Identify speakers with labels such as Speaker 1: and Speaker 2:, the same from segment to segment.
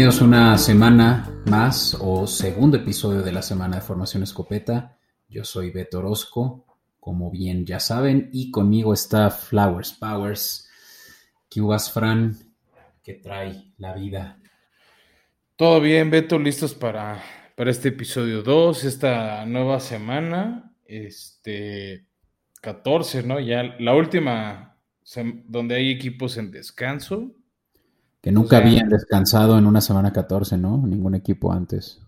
Speaker 1: Bienvenidos una semana más o segundo episodio de la semana de formación escopeta. Yo soy Beto Orozco, como bien ya saben, y conmigo está Flowers Powers. ¿Qué uvas, Fran? ¿Qué trae la vida?
Speaker 2: Todo bien, Beto, listos para, para este episodio 2, esta nueva semana, este 14, ¿no? Ya la última donde hay equipos en descanso.
Speaker 1: Que nunca habían descansado en una semana 14, ¿no? Ningún equipo antes.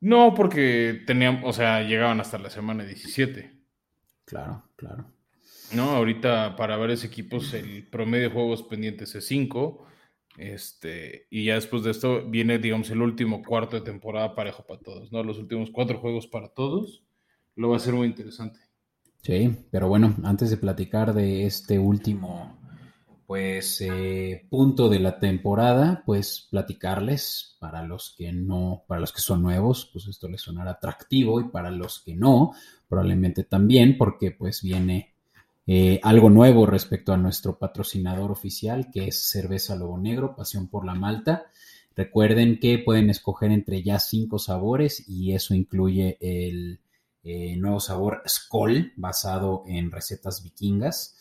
Speaker 2: No, porque tenían, o sea, llegaban hasta la semana 17.
Speaker 1: Claro, claro.
Speaker 2: No, ahorita para varios equipos el promedio de juegos pendientes es 5. Este, y ya después de esto viene, digamos, el último cuarto de temporada parejo para todos, ¿no? Los últimos cuatro juegos para todos. Lo va a ser muy interesante.
Speaker 1: Sí, pero bueno, antes de platicar de este último pues eh, punto de la temporada, pues platicarles para los que no, para los que son nuevos, pues esto les sonará atractivo y para los que no, probablemente también, porque pues viene eh, algo nuevo respecto a nuestro patrocinador oficial, que es Cerveza Lobo Negro, Pasión por la Malta. Recuerden que pueden escoger entre ya cinco sabores y eso incluye el eh, nuevo sabor Skoll, basado en recetas vikingas.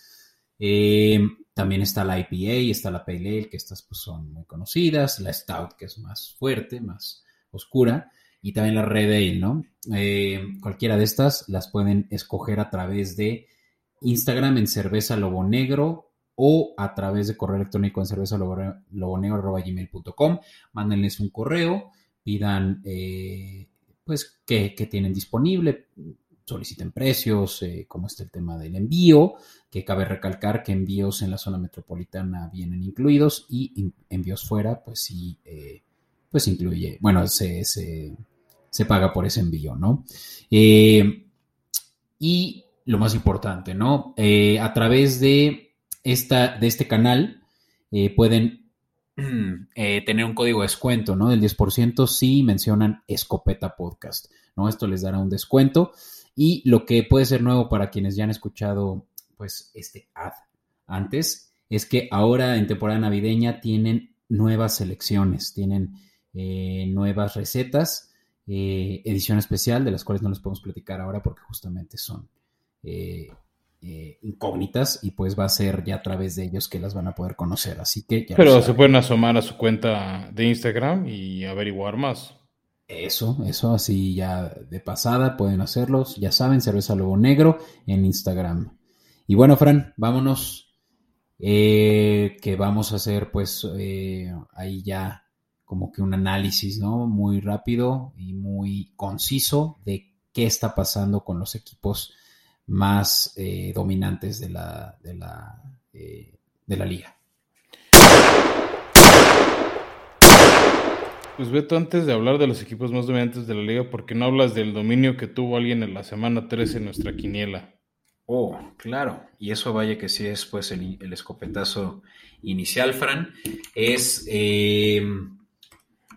Speaker 1: Eh, también está la IPA, está la Pale Ale, que estas pues, son muy conocidas, la Stout, que es más fuerte, más oscura, y también la Red Ale, ¿no? Eh, cualquiera de estas las pueden escoger a través de Instagram en cerveza lobo negro o a través de correo electrónico en cerveza lobo negro Mándenles un correo, pidan eh, pues qué, qué tienen disponible, soliciten precios, eh, cómo está el tema del envío, que cabe recalcar que envíos en la zona metropolitana vienen incluidos y envíos fuera, pues sí, eh, pues incluye, bueno, se, se, paga por ese envío, ¿no? Eh, y lo más importante, ¿no? a través de, esta, de este canal pueden tener un código de descuento, ¿no? Del 10% si mencionan Escopeta Podcast, ¿no? Esto les dará un descuento. Y lo que puede ser nuevo para quienes ya han escuchado pues este ad antes es que ahora en temporada navideña tienen nuevas selecciones, tienen eh, nuevas recetas, eh, edición especial de las cuales no les podemos platicar ahora porque justamente son eh, incógnitas y pues va a ser ya a través de ellos que las van a poder conocer. Así que
Speaker 2: Pero se pueden asomar a su cuenta de Instagram y averiguar más.
Speaker 1: Eso, eso así ya de pasada pueden hacerlos. Ya saben, Cerveza Lobo Negro en Instagram. Y bueno, Fran, vámonos. Eh, que vamos a hacer pues eh, ahí ya como que un análisis, ¿no? Muy rápido y muy conciso de qué está pasando con los equipos más eh, dominantes de la, de la, de la liga.
Speaker 2: Pues Beto, antes de hablar de los equipos más dominantes de la liga, ¿por qué no hablas del dominio que tuvo alguien en la semana 13 en nuestra quiniela?
Speaker 1: Oh, claro. Y eso vaya que sí es pues el, escopetazo inicial, Fran. Es eh,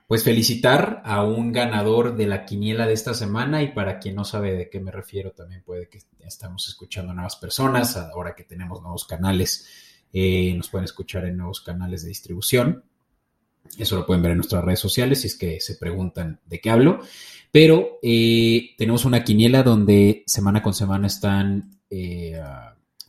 Speaker 1: pues felicitar a un ganador de la quiniela de esta semana y para quien no sabe de qué me refiero, también puede que estamos escuchando a nuevas personas, ahora que tenemos nuevos canales, eh, nos pueden escuchar en nuevos canales de distribución. Eso lo pueden ver en nuestras redes sociales si es que se preguntan de qué hablo. Pero eh, tenemos una quiniela donde semana con semana están eh,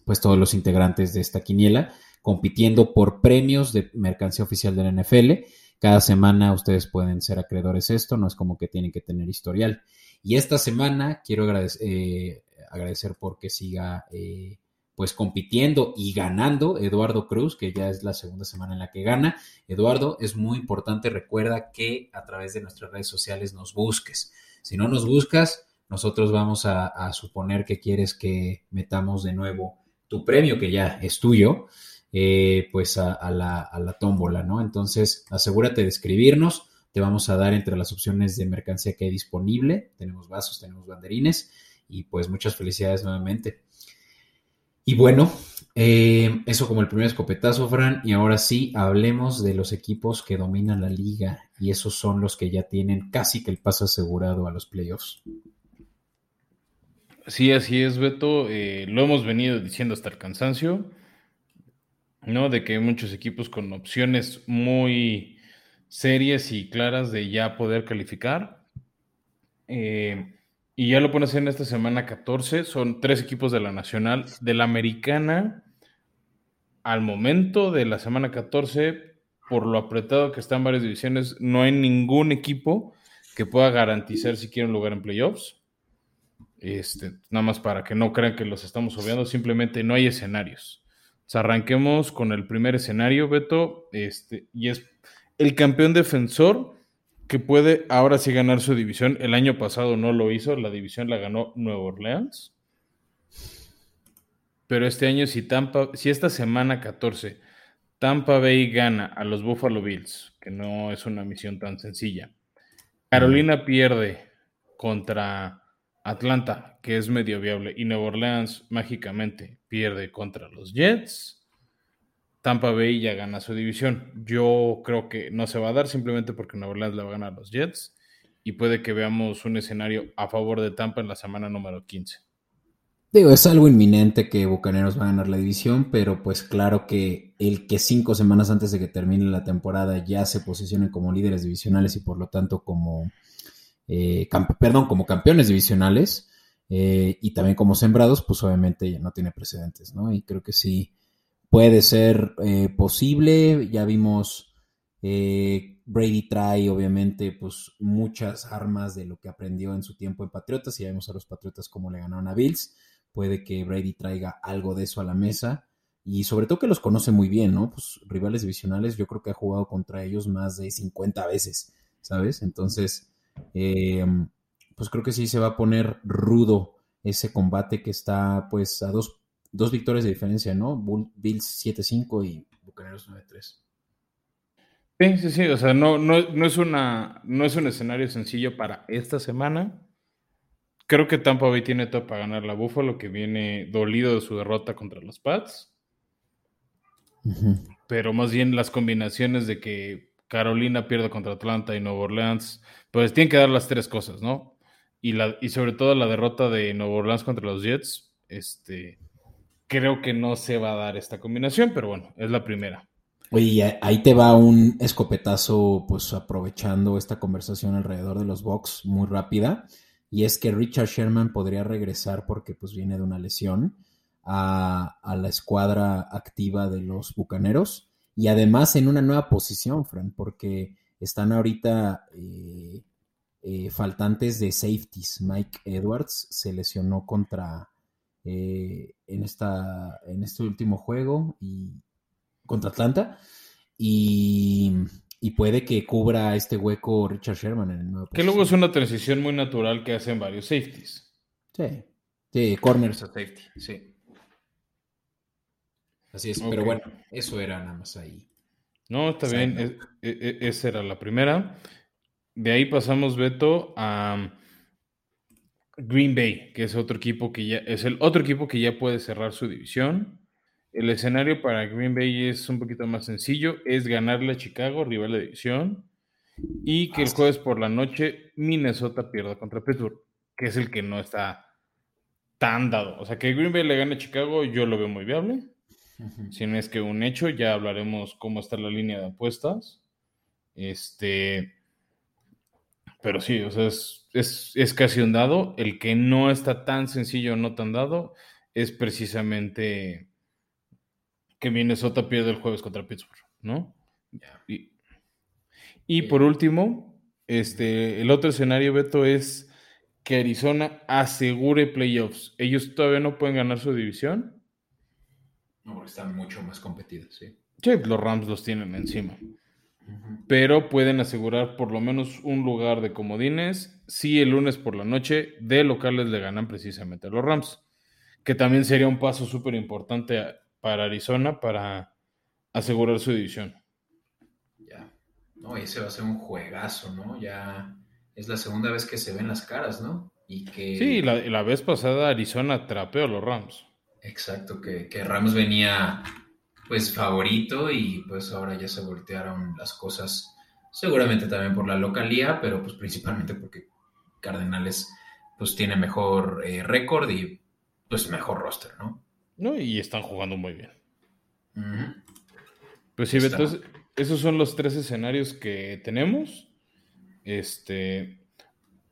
Speaker 1: pues todos los integrantes de esta quiniela compitiendo por premios de mercancía oficial del NFL. Cada semana ustedes pueden ser acreedores esto, no es como que tienen que tener historial. Y esta semana quiero agradecer, eh, agradecer porque siga pues compitiendo y ganando Eduardo Cruz, que ya es la segunda semana en la que gana. Eduardo, es muy importante, recuerda que a través de nuestras redes sociales nos busques. Si no nos buscas, nosotros vamos a, suponer que quieres que metamos de nuevo tu premio, que ya es tuyo, eh, pues a, la, a la tómbola, ¿no? Entonces, asegúrate de escribirnos. Te vamos a dar entre las opciones de mercancía que hay disponible. Tenemos vasos, tenemos banderines y pues muchas felicidades nuevamente. Y bueno, eh, eso como el primer escopetazo, Fran. Y ahora sí, hablemos de los equipos que dominan la liga. Y esos son los que ya tienen casi que el paso asegurado a los playoffs.
Speaker 2: Sí, así es, Beto. Eh, lo hemos venido diciendo hasta el cansancio, ¿no? De que hay muchos equipos con opciones muy serias y claras de ya poder calificar. Eh, y ya lo pones en esta semana 14. Son tres equipos de la Nacional. De la Americana, al momento de la semana 14, por lo apretado que están varias divisiones, no hay ningún equipo que pueda garantizar si quiere un lugar en playoffs. Este, nada más para que no crean que los estamos obviando, simplemente no hay escenarios. O arranquemos con el primer escenario, Beto, este, y es el campeón defensor que puede ahora sí ganar su división. El año pasado no lo hizo, la división la ganó Nueva Orleans. Pero este año, si Tampa, si esta semana 14 Tampa Bay gana a los Buffalo Bills, que no es una misión tan sencilla, Carolina pierde contra Atlanta, que es medio viable, y Nueva Orleans mágicamente pierde contra los Jets Tampa Bay ya gana su división. Yo creo que no se va a dar simplemente porque Nueva Orleans le va a ganar a los Jets y puede que veamos un escenario a favor de Tampa en la semana número 15.
Speaker 1: Digo, es algo inminente que Bucaneros va a ganar la división, pero pues claro que el que cinco semanas antes de que termine la temporada ya se posicionen como líderes divisionales y por lo tanto como, eh, perdón, como campeones divisionales eh, y también como sembrados, pues obviamente ya no tiene precedentes, ¿no? Y creo que sí, puede ser eh, posible. Ya vimos eh, Brady trae, obviamente, pues muchas armas de lo que aprendió en su tiempo en Patriotas. Y ya vemos a los Patriotas cómo le ganaron a Bills. Puede que Brady traiga algo de eso a la mesa. Y sobre todo que los conoce muy bien, ¿no? Pues rivales divisionales, yo creo que ha jugado contra ellos más de 50 veces, ¿sabes? Entonces, eh, pues creo que sí se va a poner rudo ese combate que está pues a dos dos victorias de diferencia, ¿no? Bills 7-5 y Bucaneros 9-3.
Speaker 2: Sí, sí, sí, o sea, no, no, es una, no es un escenario sencillo para esta semana. Creo que Tampa Bay tiene todo para ganar la Buffalo, que viene dolido de su derrota contra los Pats. Pero más bien las combinaciones de que Carolina pierda contra Atlanta y Nueva Orleans, pues tienen que dar las tres cosas, ¿no? Y, la, y sobre todo la derrota de Nueva Orleans contra los Jets, este, creo que no se va a dar esta combinación, pero bueno, es la primera.
Speaker 1: Oye, ahí te va un escopetazo, pues aprovechando esta conversación alrededor de los Bucks muy rápida. Y es que Richard Sherman podría regresar porque pues viene de una lesión a, la escuadra activa de los Bucaneros. Y además en una nueva posición, Fran, porque están ahorita eh, eh, faltantes de safeties. Mike Edwards se lesionó contra, eh, en, esta, en este último juego y contra Atlanta. Y, puede que cubra este hueco Richard Sherman en el nuevo
Speaker 2: Que luego es una transición muy natural que hacen varios safeties.
Speaker 1: Sí, sí, corners a safety, sí. Así es, pero bueno, eso era nada más ahí.
Speaker 2: No, está bien, e, e, esa era la primera. De ahí pasamos, Beto, a Green Bay, que es otro equipo que ya es el otro equipo que ya puede cerrar su división. El escenario para Green Bay es un poquito más sencillo, es ganarle a Chicago, rival de división, y que el jueves por la noche Minnesota pierda contra Pittsburgh, que es el que no está tan dado. O sea, que Green Bay le gane a Chicago, yo lo veo muy viable. Si no es que un hecho, ya hablaremos cómo está la línea de apuestas. Este, pero sí, o sea, es, casi un dado. El que no está tan sencillo, no tan dado, es precisamente que Minnesota pierde el jueves contra Pittsburgh, ¿no? Y, por último, este, el otro escenario, Beto, es que Arizona asegure playoffs. Ellos todavía no pueden ganar su división.
Speaker 1: No, porque están mucho más competidos, sí.
Speaker 2: Sí, los Rams los tienen encima pero pueden asegurar por lo menos un lugar de comodines si el lunes por la noche de locales le ganan precisamente a los Rams, que también sería un paso súper importante para Arizona para asegurar su división.
Speaker 1: Ya, no, ese va a ser un juegazo, ¿no? Ya es la segunda vez que se ven las caras, ¿no?
Speaker 2: Y que... Sí, la, la vez pasada Arizona trapeó a los Rams.
Speaker 1: Exacto, que, que Rams venía pues favorito y pues ahora ya se voltearon las cosas, seguramente también por la localía, pero pues principalmente porque Cardenales pues tiene mejor eh, récord y pues mejor roster, ¿no?
Speaker 2: No, y están jugando muy bien. Pues sí, entonces esos son los tres escenarios que tenemos. Este,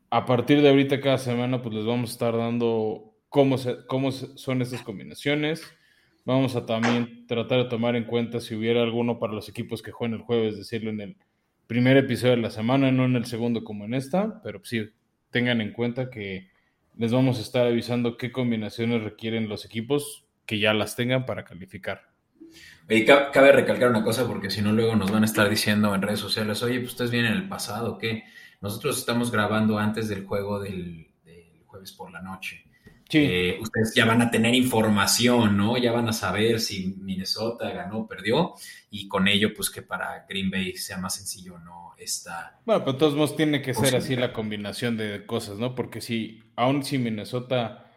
Speaker 2: a partir de ahorita cada semana, pues les vamos a estar dando cómo, cómo son estas combinaciones. Vamos a también tratar de tomar en cuenta si hubiera alguno para los equipos que juegan el jueves, decirlo en el primer episodio de la semana, no en el segundo como en esta, pero sí tengan en cuenta que les vamos a estar avisando qué combinaciones requieren los equipos que ya las tengan para calificar.
Speaker 1: Y cabe recalcar una cosa porque si no luego nos van a estar diciendo en redes sociales, oye, pues ustedes vienen el pasado, ¿qué? Nosotros estamos grabando antes del juego del, jueves por la noche. Sí. Eh, ustedes ya van a tener información, ¿no? Ya van a saber si Minnesota ganó o perdió y con ello, pues que para Green Bay sea más sencillo, ¿no? Esta
Speaker 2: bueno, pero todos modos tiene que ser así la combinación de cosas, ¿no? Porque si, aún si Minnesota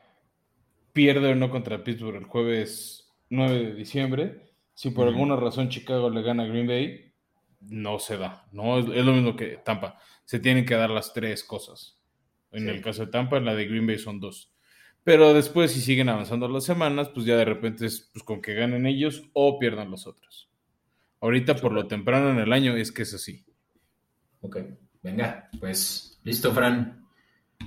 Speaker 2: pierde o no contra Pittsburgh el jueves 9 de diciembre, si por alguna razón Chicago le gana a Green Bay, no se da, ¿no? Es, lo mismo que Tampa. Se tienen que dar las tres cosas. En el caso de Tampa, en la de Green Bay son dos. Pero después, si siguen avanzando las semanas, pues ya de repente es pues, con que ganen ellos o pierdan los otros. Ahorita, por lo temprano en el año, es que es así.
Speaker 1: Ok, venga, pues listo, Fran.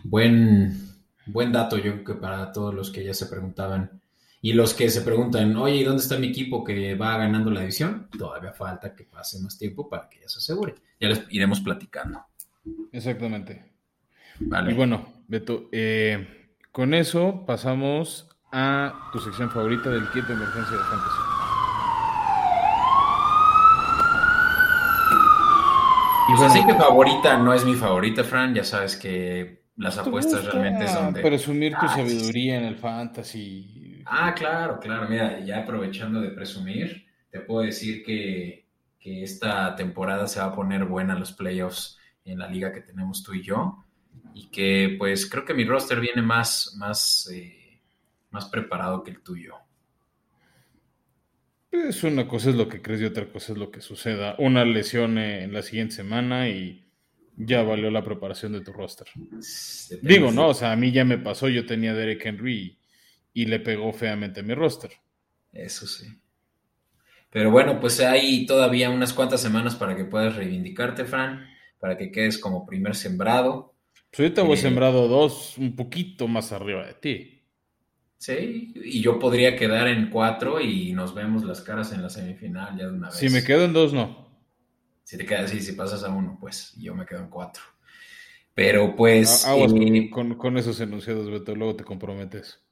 Speaker 1: Buen, buen dato, yo creo que para todos los que ya se preguntaban y los que se preguntan, oye, ¿y dónde está mi equipo que va ganando la división? Todavía falta que pase más tiempo para que ya se asegure. Ya les iremos platicando.
Speaker 2: Exactamente. Vale. Y bueno, Beto, eh, con eso pasamos a tu sección favorita del kit de emergencia de fantasy.
Speaker 1: Y pues así que favorita no es mi favorita, Fran. Ya sabes que las apuestas realmente son de.
Speaker 2: Presumir tu ah, sabiduría en el fantasy
Speaker 1: Ah, claro, claro. Mira, ya aprovechando de presumir, te puedo decir que, esta temporada se va a poner buena los playoffs en la liga que tenemos tú y yo. Y que pues creo que mi roster viene más, más, eh, más preparado que el tuyo.
Speaker 2: Es una cosa es lo que crees y otra cosa es lo que suceda. Una lesión en la siguiente semana y ya valió la preparación de tu roster. Digo, ¿no? O sea, a mí ya me pasó, yo tenía Derek Henry y le pegó feamente a mi roster.
Speaker 1: Eso sí. Pero bueno, pues hay todavía unas cuantas semanas para que puedas reivindicarte, Fran, para que quedes como primer sembrado.
Speaker 2: Pues ahorita voy eh, sembrado dos, un poquito más arriba de ti.
Speaker 1: Sí, y yo podría quedar en cuatro y nos vemos las caras en la semifinal ya de una vez.
Speaker 2: Si me quedo en dos, no.
Speaker 1: Si te quedas, sí, si pasas a uno, pues yo me quedo en cuatro. Pero pues.
Speaker 2: Aguas eh, con, con, esos enunciados, Beto, luego te comprometes.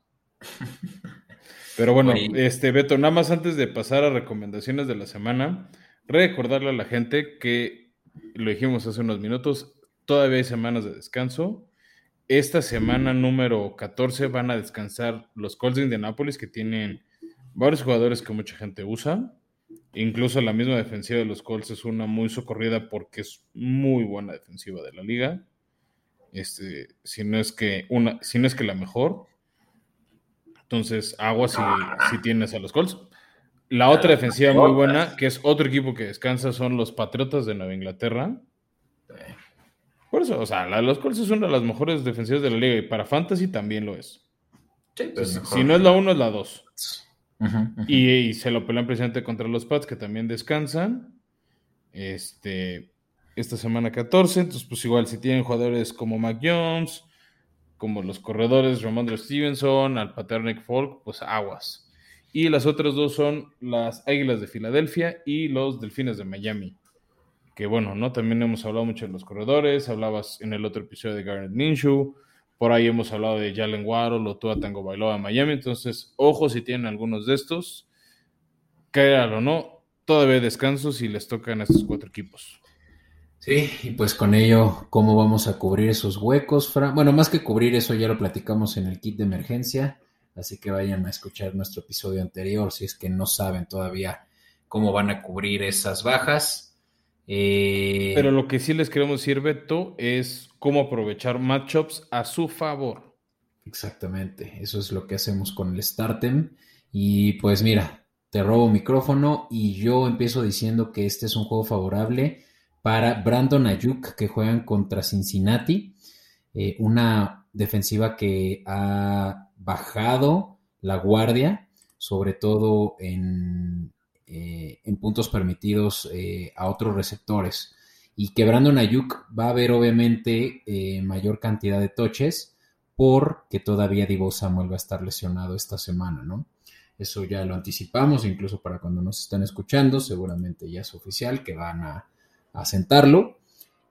Speaker 2: Pero bueno, este Beto, nada más antes de pasar a recomendaciones de la semana, recordarle a la gente que lo dijimos hace unos minutos, todavía hay semanas de descanso. Esta semana número 14 van a descansar los Colts de Indianapolis, que tienen varios jugadores que mucha gente usa. Incluso la misma defensiva de los Colts es una muy socorrida porque es muy buena defensiva de la liga. Este, si no es que una, si no es que la mejor. Entonces, agua si, si tienes a los Colts. La otra defensiva muy buena, que es otro equipo que descansa, son los Patriotas de Nueva Inglaterra. Por eso, o sea, la de los Colts es una de las mejores defensivas de la liga y para Fantasy también lo es. Pues, si no es la 1, es la 2. Y, se lo pelean precisamente contra los Pats, que también descansan. Este, esta semana 14. Entonces, pues igual, si tienen jugadores como Mac Jones, como los corredores Ramondre Stevenson, al Paternick Folk, pues aguas. Y las otras dos son las Águilas de Filadelfia y los Delfines de Miami. Que bueno, ¿no? También hemos hablado mucho de los corredores, hablabas en el otro episodio de Garnet Minshew, por ahí hemos hablado de Jalen Waddle o Tua Tango Bailoa de Miami, entonces ojo si tienen algunos de estos, créalo no, todavía descansos y les tocan a estos cuatro equipos.
Speaker 1: Sí, y pues con ello, ¿cómo vamos a cubrir esos huecos? Bueno, más que cubrir eso, ya lo platicamos en el kit de emergencia, así que vayan a escuchar nuestro episodio anterior si es que no saben todavía cómo van a cubrir esas bajas.
Speaker 2: Eh, Pero lo que sí les queremos decir, Beto, es cómo aprovechar matchups a su favor.
Speaker 1: Exactamente, eso es lo que hacemos con el Startem. Y pues mira, te robo micrófono y yo empiezo diciendo que este es un juego favorable para Brandon Ayuk, que juegan contra Cincinnati, eh, una defensiva que ha bajado la guardia, sobre todo en, eh, en puntos permitidos eh, a otros receptores. Y que Brandon Ayuk va a haber obviamente mayor cantidad de toches porque todavía Divo Samuel va a estar lesionado esta semana, ¿no? Eso ya lo anticipamos, incluso para cuando nos están escuchando, seguramente ya es oficial que van a, a sentarlo.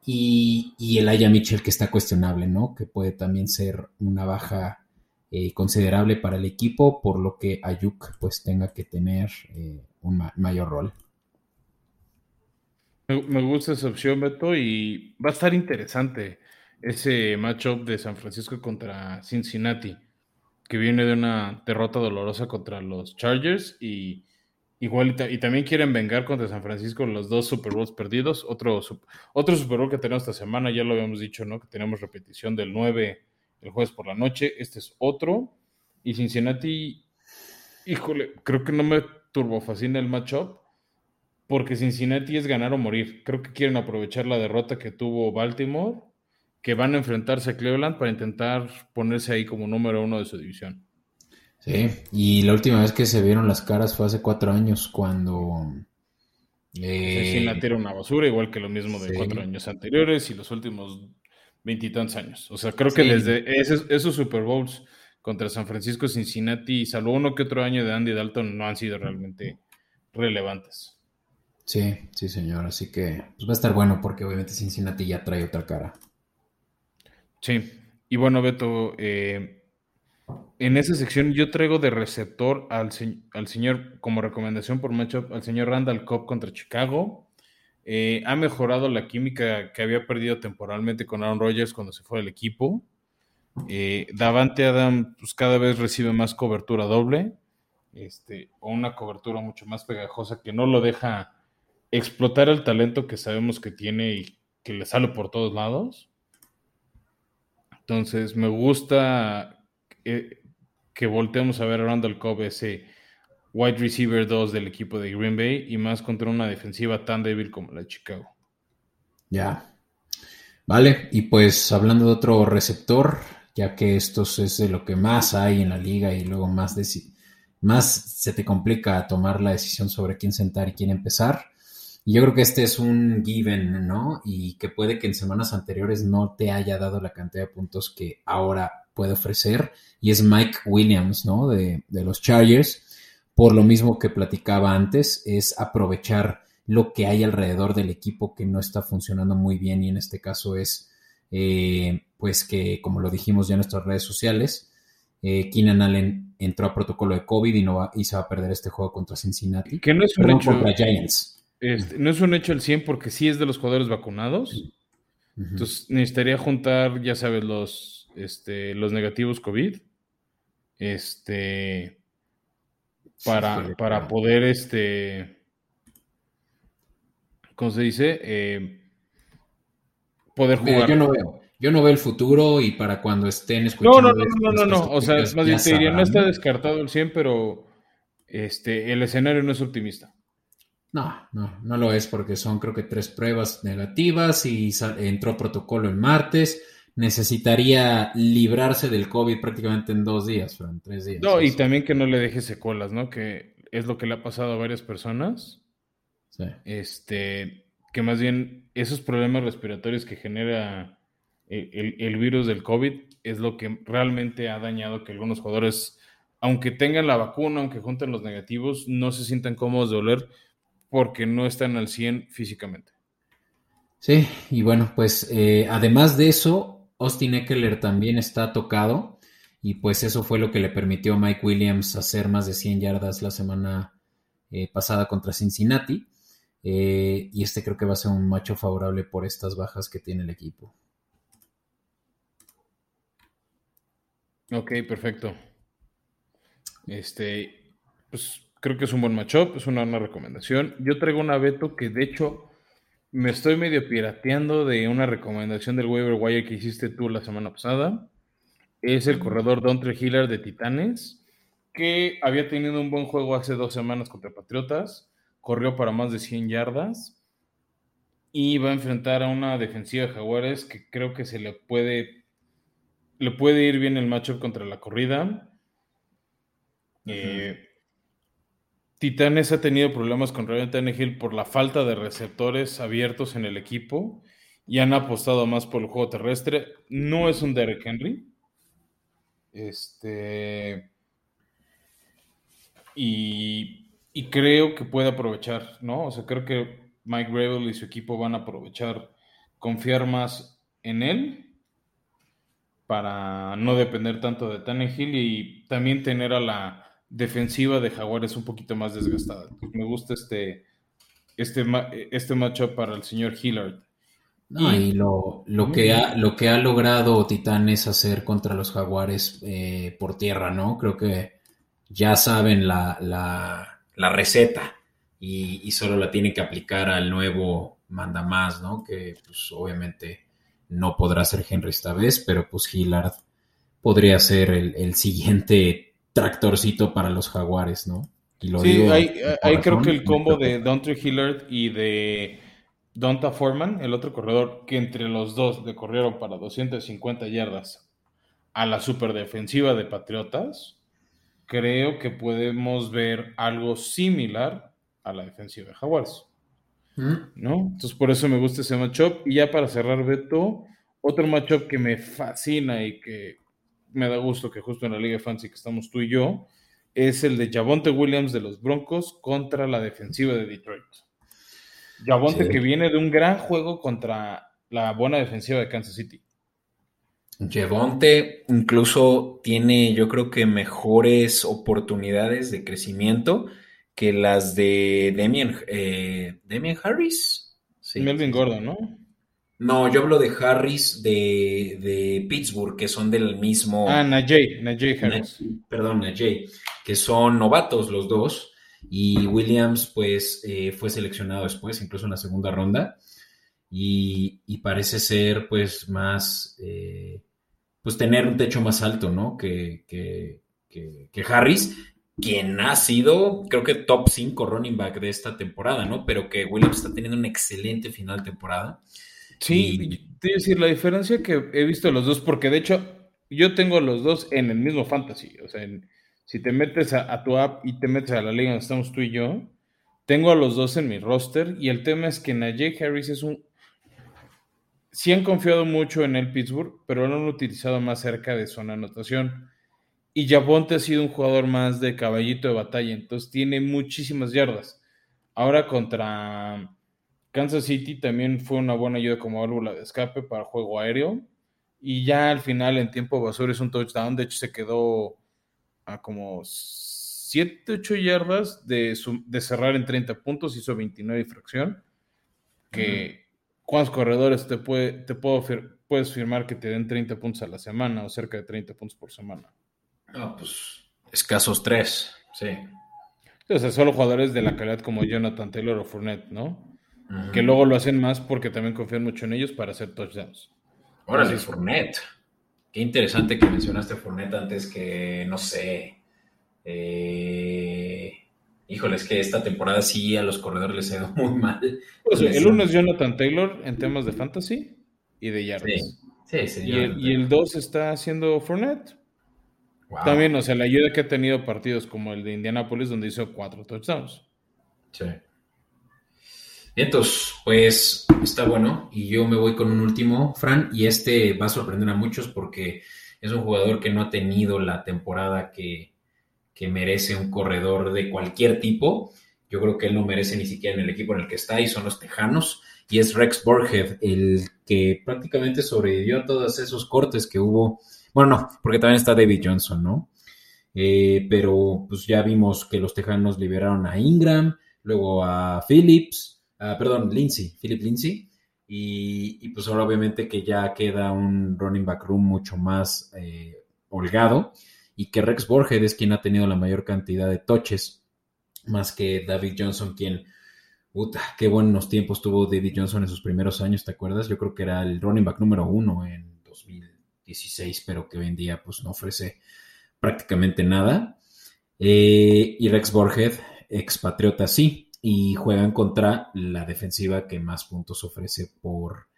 Speaker 1: Y, y el Aya Mitchell que está cuestionable, ¿no? Que puede también ser una baja eh, considerable para el equipo, por lo que Ayuk pues tenga que tener eh, un mayor rol.
Speaker 2: Me gusta esa opción, Beto, y va a estar interesante ese matchup de San Francisco contra Cincinnati, que viene de una derrota dolorosa contra los Chargers y igual y, también quieren vengar contra San Francisco los dos Super Bowls perdidos. Otro, otro Super Bowl que tenemos esta semana, ya lo habíamos dicho, ¿no? Que tenemos repetición del 9 el jueves por la noche. Este es otro. Y Cincinnati, híjole, creo que no me turbofascina el matchup. Porque Cincinnati es ganar o morir. Creo que quieren aprovechar la derrota que tuvo Baltimore, que van a enfrentarse a Cleveland para intentar ponerse ahí como número uno de su división.
Speaker 1: Sí, y la última vez que se vieron las caras fue hace cuatro años, cuando
Speaker 2: eh... Cincinnati era una basura, igual que lo mismo de cuatro años anteriores y los últimos veintitantos años. O sea, creo que desde esos, Super Bowls contra San Francisco, Cincinnati, salvo uno que otro año de Andy Dalton, no han sido realmente relevantes.
Speaker 1: Sí, sí, señor. Así que pues va a estar bueno porque obviamente Cincinnati ya trae otra cara.
Speaker 2: Sí. Y bueno, Beto, eh, en esa sección yo traigo de receptor al, al señor, como recomendación por matchup, al señor Randall Cobb contra Chicago. Eh, ha mejorado la química que había perdido temporalmente con Aaron Rodgers cuando se fue del equipo. Eh, Davante Adam pues, cada vez recibe más cobertura doble, este, o una cobertura mucho más pegajosa que no lo deja explotar el talento que sabemos que tiene y que le sale por todos lados. Entonces me gusta que volteemos a ver a Randall Cobb ese wide receiver 2 del equipo de Green Bay y más contra una defensiva tan débil como la de Chicago.
Speaker 1: Ya. Vale, y pues hablando de otro receptor, ya que esto es de lo que más hay en la liga y luego más, más se te complica tomar la decisión sobre quién sentar y quién empezar. Y yo creo que este es un given, ¿no? Y que puede que en semanas anteriores no te haya dado la cantidad de puntos que ahora puede ofrecer. Y es Mike Williams, ¿no? De, de los Chargers por lo mismo que platicaba antes, es aprovechar lo que hay alrededor del equipo que no está funcionando muy bien y en este caso es, eh, pues que como lo dijimos ya en nuestras redes sociales, eh, Keenan Allen entró a protocolo de COVID y, no va, y se va a perder este juego contra Cincinnati.
Speaker 2: Que no es un hecho. Contra Giants. Este, no es un hecho el 100 porque sí es de los jugadores vacunados. Entonces necesitaría juntar, ya sabes, los, este, los negativos COVID. Este para, para poder, este, ¿cómo se dice? Eh, poder jugar.
Speaker 1: yo no veo. Yo no veo el futuro y para cuando estén escuchando.
Speaker 2: No, no, no, no, no, O sea, más bien te diría, no está descartado el 100, pero este, el escenario no es optimista.
Speaker 1: No, no, no lo es porque son creo que tres pruebas negativas y entró protocolo el martes necesitaría librarse del COVID prácticamente en dos días, o en tres días.
Speaker 2: No, y también que no le deje secuelas, ¿no? Que es lo que le ha pasado a varias personas. Sí. Este, que más bien esos problemas respiratorios que genera el, virus del COVID es lo que realmente ha dañado que algunos jugadores, aunque tengan la vacuna, aunque junten los negativos, no se sientan cómodos de oler porque no están al 100 físicamente.
Speaker 1: Sí, y bueno, pues eh, además de eso, Austin Eckler también está tocado y pues eso fue lo que le permitió a Mike Williams hacer más de 100 yardas la semana eh, pasada contra Cincinnati. Eh, y este creo que va a ser un macho favorable por estas bajas que tiene el equipo.
Speaker 2: Ok, perfecto. Este, pues creo que es un buen matchup, es una buena recomendación. Yo traigo una Beto que de hecho me estoy medio pirateando de una recomendación del waiver wire que hiciste tú la semana pasada. Es el corredor Dontre Hiller de Titanes, que había tenido un buen juego hace dos semanas contra Patriotas. Corrió para más de 100 yardas. Y va a enfrentar a una defensiva de Jaguares que creo que se le puede. Le puede ir bien el matchup contra la corrida. Eh, Titanes ha tenido problemas con Ryan Tannehill por la falta de receptores abiertos en el equipo y han apostado más por el juego terrestre. No es un Derek Henry. Este. Y, y creo que puede aprovechar, ¿no? O sea, creo que Mike Gravel y su equipo van a aprovechar, confiar más en él para no depender tanto de Tannehill y también tener a la defensiva de Jaguares un poquito más desgastada. me gusta este, este, este matchup para el señor Hillard.
Speaker 1: y, lo, que ha, lo que ha logrado Titanes hacer contra los Jaguares eh, por tierra, ¿no? Creo que ya saben la, la, receta y, solo la tienen que aplicar al nuevo manda más, ¿no? Que pues obviamente no podrá ser Henry esta vez, pero pues Hillard podría ser el, el siguiente tractorcito para los jaguares, ¿no?
Speaker 2: sí, hay, creo que el combo de Dontre Hillard y de Donta Foreman, el otro corredor, que entre los dos le corrieron para 250 yardas a la superdefensiva de Patriotas, creo que podemos ver algo similar a la defensiva de Jaguares. Mm. ¿No? Entonces por eso me gusta ese matchup. Y ya para cerrar, Beto, otro matchup que me fascina y que me da gusto que justo en la Liga Fancy que estamos tú y yo, es el de Javonte Williams de los Broncos contra la defensiva de Detroit. Javonte que viene de un gran juego contra la buena defensiva de Kansas City.
Speaker 1: Javonte incluso tiene, yo creo que mejores oportunidades de crecimiento que las de Demian, eh, Harris.
Speaker 2: Melvin Gordon, ¿no?
Speaker 1: No, yo hablo de Harris de, Pittsburgh, que son del mismo.
Speaker 2: Ah, Najee, Najee Harris.
Speaker 1: perdón, Najee, que son novatos los dos. Y Williams, pues, eh, fue seleccionado después, incluso en la segunda ronda. Y, parece ser, pues, más. Eh, pues tener un techo más alto, ¿no? Que, que, que Harris, quien ha sido, creo que top 5 running back de esta temporada, ¿no? Pero que Williams está teniendo un excelente final de temporada.
Speaker 2: Sí, te decir, la diferencia que he visto los dos, porque de hecho yo tengo los dos en el mismo fantasy. O sea, si te metes a, tu app y te metes a la liga donde estamos tú y yo, tengo a los dos en mi roster. Y el tema es que Najee Harris es un. Sí han confiado mucho en el Pittsburgh, pero lo han utilizado más cerca de zona anotación. Y Jabonte ha sido un jugador más de caballito de batalla, entonces tiene muchísimas yardas. Ahora contra Kansas City también fue una buena ayuda como válvula de escape para juego aéreo. Y ya al final, en tiempo basura, es un touchdown. De hecho, se quedó a como 7, 8 yardas de, de cerrar en 30 puntos. Hizo 29 y fracción. Que, ¿cuántos corredores te, puede, te puedo puedes firmar que te den 30 puntos a la semana o cerca de 30 puntos por semana?
Speaker 1: Ah, pues escasos 3, sí.
Speaker 2: O sea, solo jugadores de la calidad como Jonathan Taylor o Fournette, ¿no? que luego lo hacen más porque también confían mucho en ellos para hacer touchdowns.
Speaker 1: Órale, Fournette. Qué interesante que mencionaste Fournette antes que, no sé. Eh, híjole, es que esta temporada sí a los corredores les ha ido muy mal.
Speaker 2: Pues, el uno es Jonathan Taylor en temas de fantasy y de yardas.
Speaker 1: Sí, sí,
Speaker 2: y, el, y el dos está haciendo Fournette. También, o sea, la ayuda que ha tenido partidos como el de Indianapolis, donde hizo cuatro touchdowns.
Speaker 1: Sí. Entonces, pues está bueno. Y yo me voy con un último, Fran, y este va a sorprender a muchos porque es un jugador que no ha tenido la temporada que, merece un corredor de cualquier tipo. Yo creo que él no merece ni siquiera en el equipo en el que está y son los Tejanos. Y es Rex Borhead, el que prácticamente sobrevivió a todos esos cortes que hubo. Bueno, no, porque también está David Johnson, ¿no? Eh, pero pues ya vimos que los Tejanos liberaron a Ingram, luego a Phillips, perdón, Lindsay, Philip Lindsay. Y, pues ahora obviamente que ya queda un running back room mucho más eh, holgado y que Rex Borges es quien ha tenido la mayor cantidad de toches, más que David Johnson, quien, qué buenos tiempos tuvo David Johnson en sus primeros años, ¿te acuerdas? Yo creo que era el running back número uno en 2016, pero que hoy en día pues no ofrece prácticamente nada. Eh, y Rex Borges, expatriota sí, y juegan contra la defensiva que más puntos ofrece por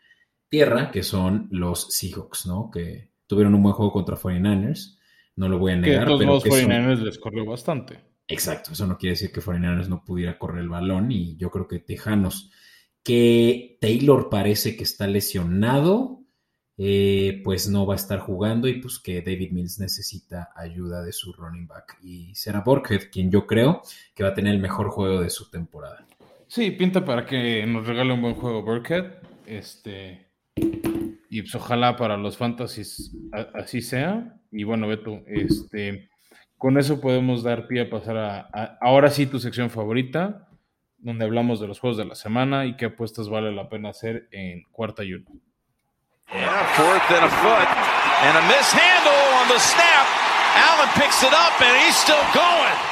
Speaker 1: tierra, que son los Seahawks, ¿no? Que tuvieron un buen juego contra 49ers, no lo voy a negar.
Speaker 2: Que los 49ers les corrió bastante.
Speaker 1: Exacto, eso no quiere decir que 49ers no pudiera correr el balón y yo creo que Tejanos, que Taylor parece que está lesionado, eh, pues no va a estar jugando y pues que David Mills necesita ayuda de su running back. Y será Borkhead quien yo creo que va a tener el mejor juego de su temporada.
Speaker 2: Sí, pinta para que nos regale un buen juego Burkhead. Este, y pues ojalá para los fantasies así sea. Y bueno, Beto, este, con eso podemos dar pie a pasar a, ahora sí tu sección favorita, donde hablamos de los juegos de la semana y qué apuestas vale la pena hacer en cuarta y uno.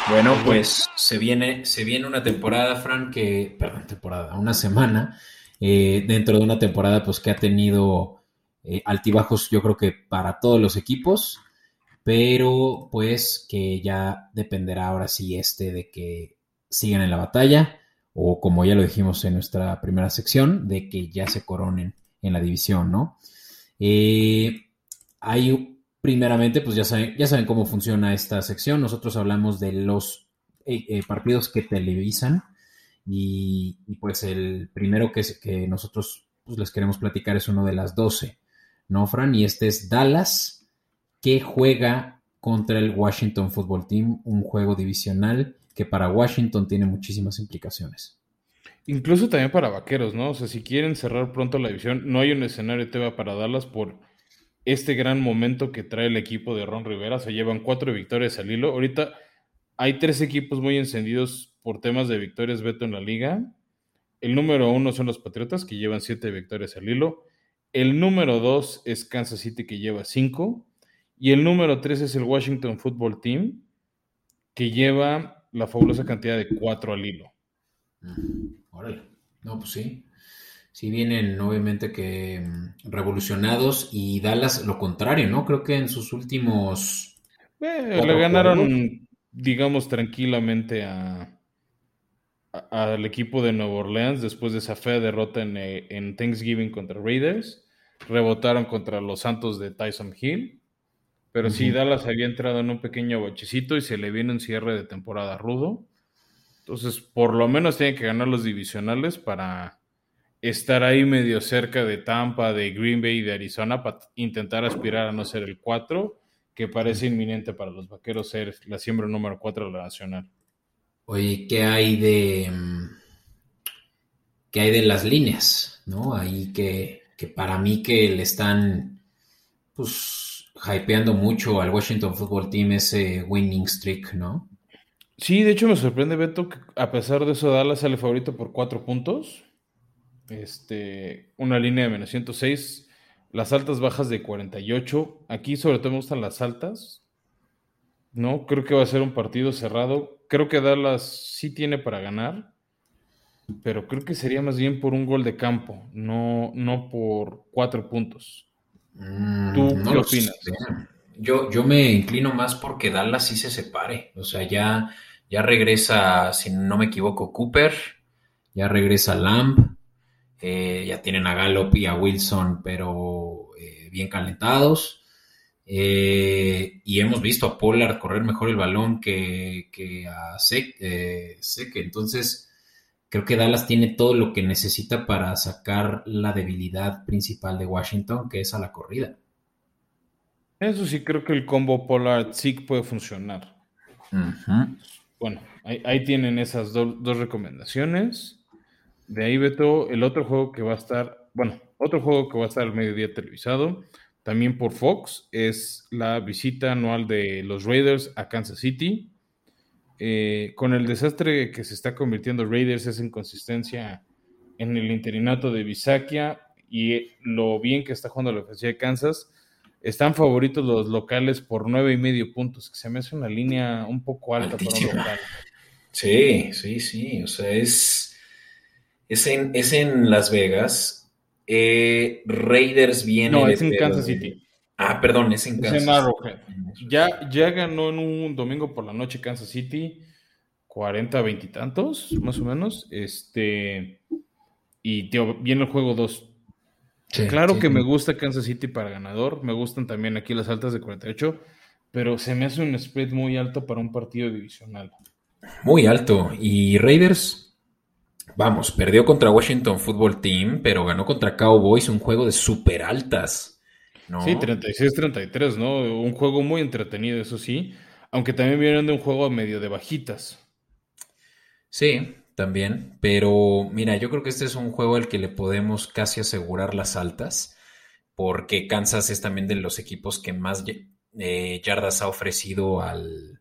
Speaker 1: Bueno, pues se viene, se viene una temporada, Frank, que, perdón, temporada, una semana, eh, dentro de una temporada pues que ha tenido eh, altibajos yo creo que para todos los equipos, pero pues que ya dependerá ahora sí este de que sigan en la batalla o como ya lo dijimos en nuestra primera sección, de que ya se coronen en la división, ¿no? Eh, hay primeramente, pues ya saben, ya saben cómo funciona esta sección. Nosotros hablamos de los eh, partidos que televisan y, pues el primero que, que nosotros pues, les queremos platicar es uno de las 12. ¿no, Fran? Y este es Dallas, que juega contra el Washington Football Team, un juego divisional que para Washington tiene muchísimas implicaciones.
Speaker 2: Incluso también para Vaqueros, ¿no? O sea, si quieren cerrar pronto la división, no hay un escenario TV para Dallas por este gran momento que trae el equipo de Ron Rivera. Se llevan cuatro victorias al hilo. Ahorita hay tres equipos muy encendidos por temas de victorias Beto en la liga. El número uno son los Patriotas, que llevan siete victorias al hilo. El número dos es Kansas City, que lleva cinco. Y el número tres es el Washington Football Team, que lleva la fabulosa cantidad de cuatro al hilo.
Speaker 1: Órale. No, pues sí. Sí vienen obviamente que mm, revolucionados y Dallas lo contrario, ¿no? Creo que en sus últimos...
Speaker 2: Eh, le ganaron, digamos, tranquilamente a, al equipo de Nueva Orleans después de esa fea derrota eh, en, Thanksgiving contra Raiders. Rebotaron contra los Santos de Tyson Hill. Pero sí, Dallas había entrado en un pequeño bachecito y se le viene un cierre de temporada rudo. Entonces, por lo menos tienen que ganar los divisionales para estar ahí medio cerca de Tampa, de Green Bay y de Arizona para intentar aspirar a no ser el 4, que parece inminente para los vaqueros ser la siembra número 4 de la nacional.
Speaker 1: Oye, ¿qué hay de mm, qué hay de las líneas? ¿No? Ahí que, que para mí que le están pues hypeando mucho al Washington Football Team ese winning streak, ¿no?
Speaker 2: Sí, de hecho me sorprende, Beto, que a pesar de eso Dallas sale favorito por cuatro puntos. Este, una línea de menos 106, las altas bajas de 48. Aquí sobre todo me gustan las altas. No, creo que va a ser un partido cerrado. Creo que Dallas sí tiene para ganar, pero creo que sería más bien por un gol de campo, no, no por cuatro puntos.
Speaker 1: Mm, ¿Tú qué opinas? Yo, yo me inclino más porque Dallas sí se separe. O sea, ya, ya regresa, si no me equivoco, Cooper, ya regresa Lamb, eh, ya tienen a Gallup y a Wilson, pero eh, bien calentados. Eh, y hemos visto a Pollard correr mejor el balón que, a Seque. Entonces, creo que Dallas tiene todo lo que necesita para sacar la debilidad principal de Washington, que es a la corrida.
Speaker 2: Eso sí, creo que el combo pollard sí puede funcionar. Bueno, ahí, tienen esas dos recomendaciones. De ahí, Beto, el otro juego que va a estar, bueno, otro juego que va a estar al mediodía televisado, también por Fox, es la visita anual de los Raiders a Kansas City. Eh, con el desastre que se está convirtiendo Raiders, esa inconsistencia en el interinato de Bisakia y lo bien que está jugando la ofensiva de Kansas, están favoritos los locales por nueve y medio puntos, que se me hace una línea un poco alta para un local.
Speaker 1: Sí, sí, sí. O sea, es es en, es en Las Vegas. Eh, Raiders viene.
Speaker 2: No, es en Kansas City.
Speaker 1: Ah, perdón, es en Kansas
Speaker 2: City. Ya, ya ganó en un domingo por la noche Kansas City. 40, 20 y tantos, más o menos. Este. Y tío, viene el juego 2. claro que me gusta Kansas City para ganador. Me gustan también aquí las altas de 48. Pero se me hace un spread muy alto para un partido divisional.
Speaker 1: Muy alto. Y Raiders, vamos, perdió contra Washington Football Team, pero ganó contra Cowboys un juego de súper altas. ¿no?
Speaker 2: Sí, 36-33, ¿no? Un juego muy entretenido, eso sí. Aunque también vienen de un juego medio de bajitas.
Speaker 1: Sí, también. Pero mira, yo creo que este es un juego al que le podemos casi asegurar las altas. Porque Kansas es también de los equipos que más eh, yardas ha ofrecido al,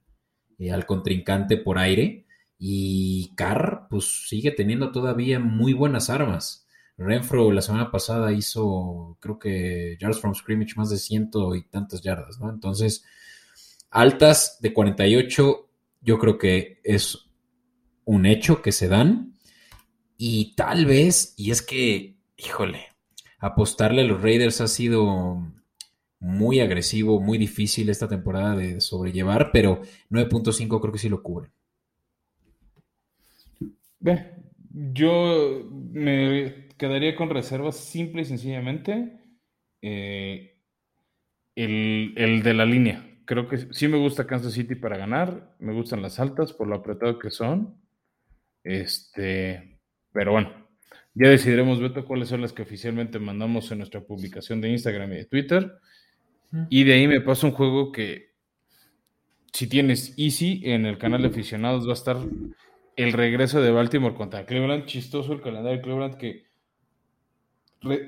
Speaker 1: eh, al contrincante por aire. Y Carr, pues sigue teniendo todavía muy buenas armas. Renfro la semana pasada hizo, creo que, yards from scrimmage más de ciento y tantas yardas, ¿no? Entonces, altas de 48, yo creo que es un hecho que se dan. Y tal vez, y es que, híjole, apostarle a los Raiders ha sido muy agresivo, muy difícil esta temporada de sobrellevar, pero 9.5 creo que sí lo cubre.
Speaker 2: Ve, yo me quedaría con reservas simple y sencillamente eh, el, el, de la línea. Creo que sí me gusta Kansas City para ganar, me gustan las altas por lo apretado que son. Este, pero bueno, ya decidiremos, Beto, cuáles son las que oficialmente mandamos en nuestra publicación de Instagram y de Twitter. Y de ahí me pasa un juego que, si tienes Easy en el canal de aficionados, va a estar el regreso de Baltimore contra Cleveland. Chistoso el calendario de Cleveland que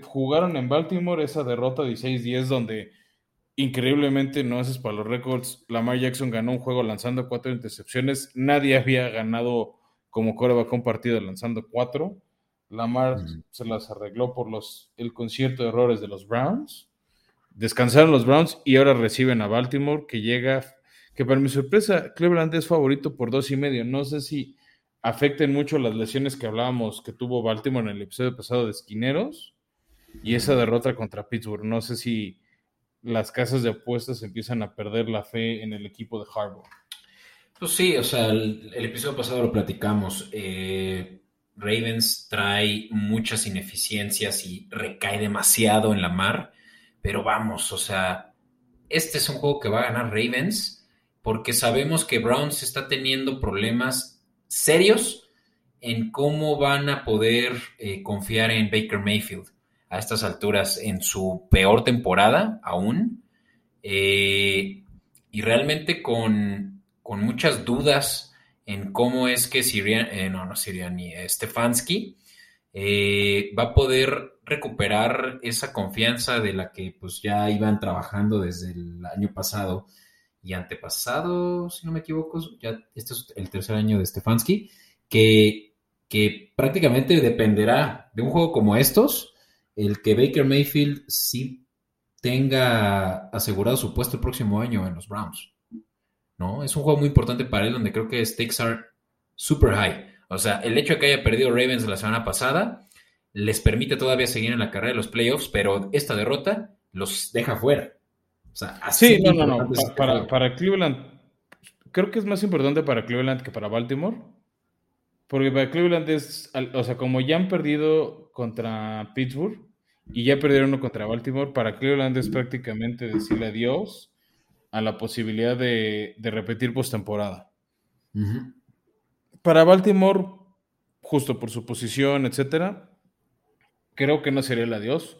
Speaker 2: jugaron en Baltimore esa derrota 16-10 donde increíblemente, no haces para los récords, Lamar Jackson ganó un juego lanzando cuatro intercepciones. Nadie había ganado como coreback un partido lanzando cuatro. Lamar se las arregló por los, el concierto de errores de los Browns. Descansaron los Browns y ahora reciben a Baltimore, que llega, que para mi sorpresa, Cleveland es favorito por dos y medio. No sé si afecten mucho las lesiones que hablábamos que tuvo Baltimore en el episodio pasado de Esquineros y esa derrota contra Pittsburgh. No sé si las casas de apuestas empiezan a perder la fe en el equipo de Harbaugh.
Speaker 1: Pues sí, o sea, el, episodio pasado lo platicamos. Eh, Ravens trae muchas ineficiencias y recae demasiado en la mar. Pero vamos, o sea, este es un juego que va a ganar Ravens porque sabemos que Browns está teniendo problemas serios en cómo van a poder eh, confiar en Baker Mayfield a estas alturas en su peor temporada aún. Eh, y realmente con, con, muchas dudas en cómo es que Sirian, eh, no, no Sirian, Stefanski va a poder recuperar esa confianza de la que pues ya iban trabajando desde el año pasado y antepasado, si no me equivoco, ya este es el tercer año de Stefanski, que, que prácticamente dependerá de un juego como estos, el que Baker Mayfield sí tenga asegurado su puesto el próximo año en los Browns. ¿No? Es un juego muy importante para él donde creo que stakes are super high. O sea, el hecho de que haya perdido Ravens la semana pasada les permite todavía seguir en la carrera de los playoffs, pero esta derrota los deja fuera.
Speaker 2: O sea, así sí, no, no, no. para, para, Cleveland, creo que es más importante para Cleveland que para Baltimore. Porque para Cleveland es, o sea, como ya han perdido contra Pittsburgh y ya perdieron uno contra Baltimore, para Cleveland es prácticamente decirle adiós a la posibilidad de, de repetir postemporada. Para Baltimore, justo por su posición, etcétera, creo que no sería el adiós.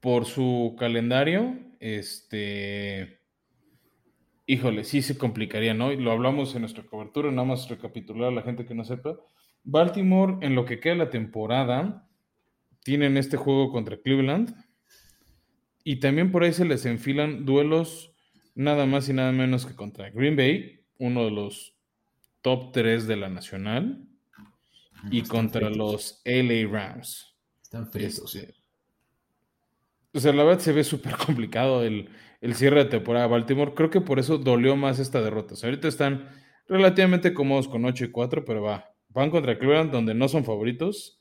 Speaker 2: Por su calendario, este. Híjole, sí se complicaría, ¿no? Lo hablamos en nuestra cobertura, nada más recapitular a la gente que no sepa. Baltimore, en lo que queda la temporada, tienen este juego contra Cleveland. Y también por ahí se les enfilan duelos nada más y nada menos que contra Green Bay, uno de los top 3 de la nacional, y contra los LA Rams.
Speaker 1: Están fríos. Este,
Speaker 2: o sea, la verdad se ve súper complicado el, cierre de temporada de Baltimore. Creo que por eso dolió más esta derrota. ahorita están relativamente cómodos con 8 y 4, pero va. Van contra Cleveland, donde no son favoritos.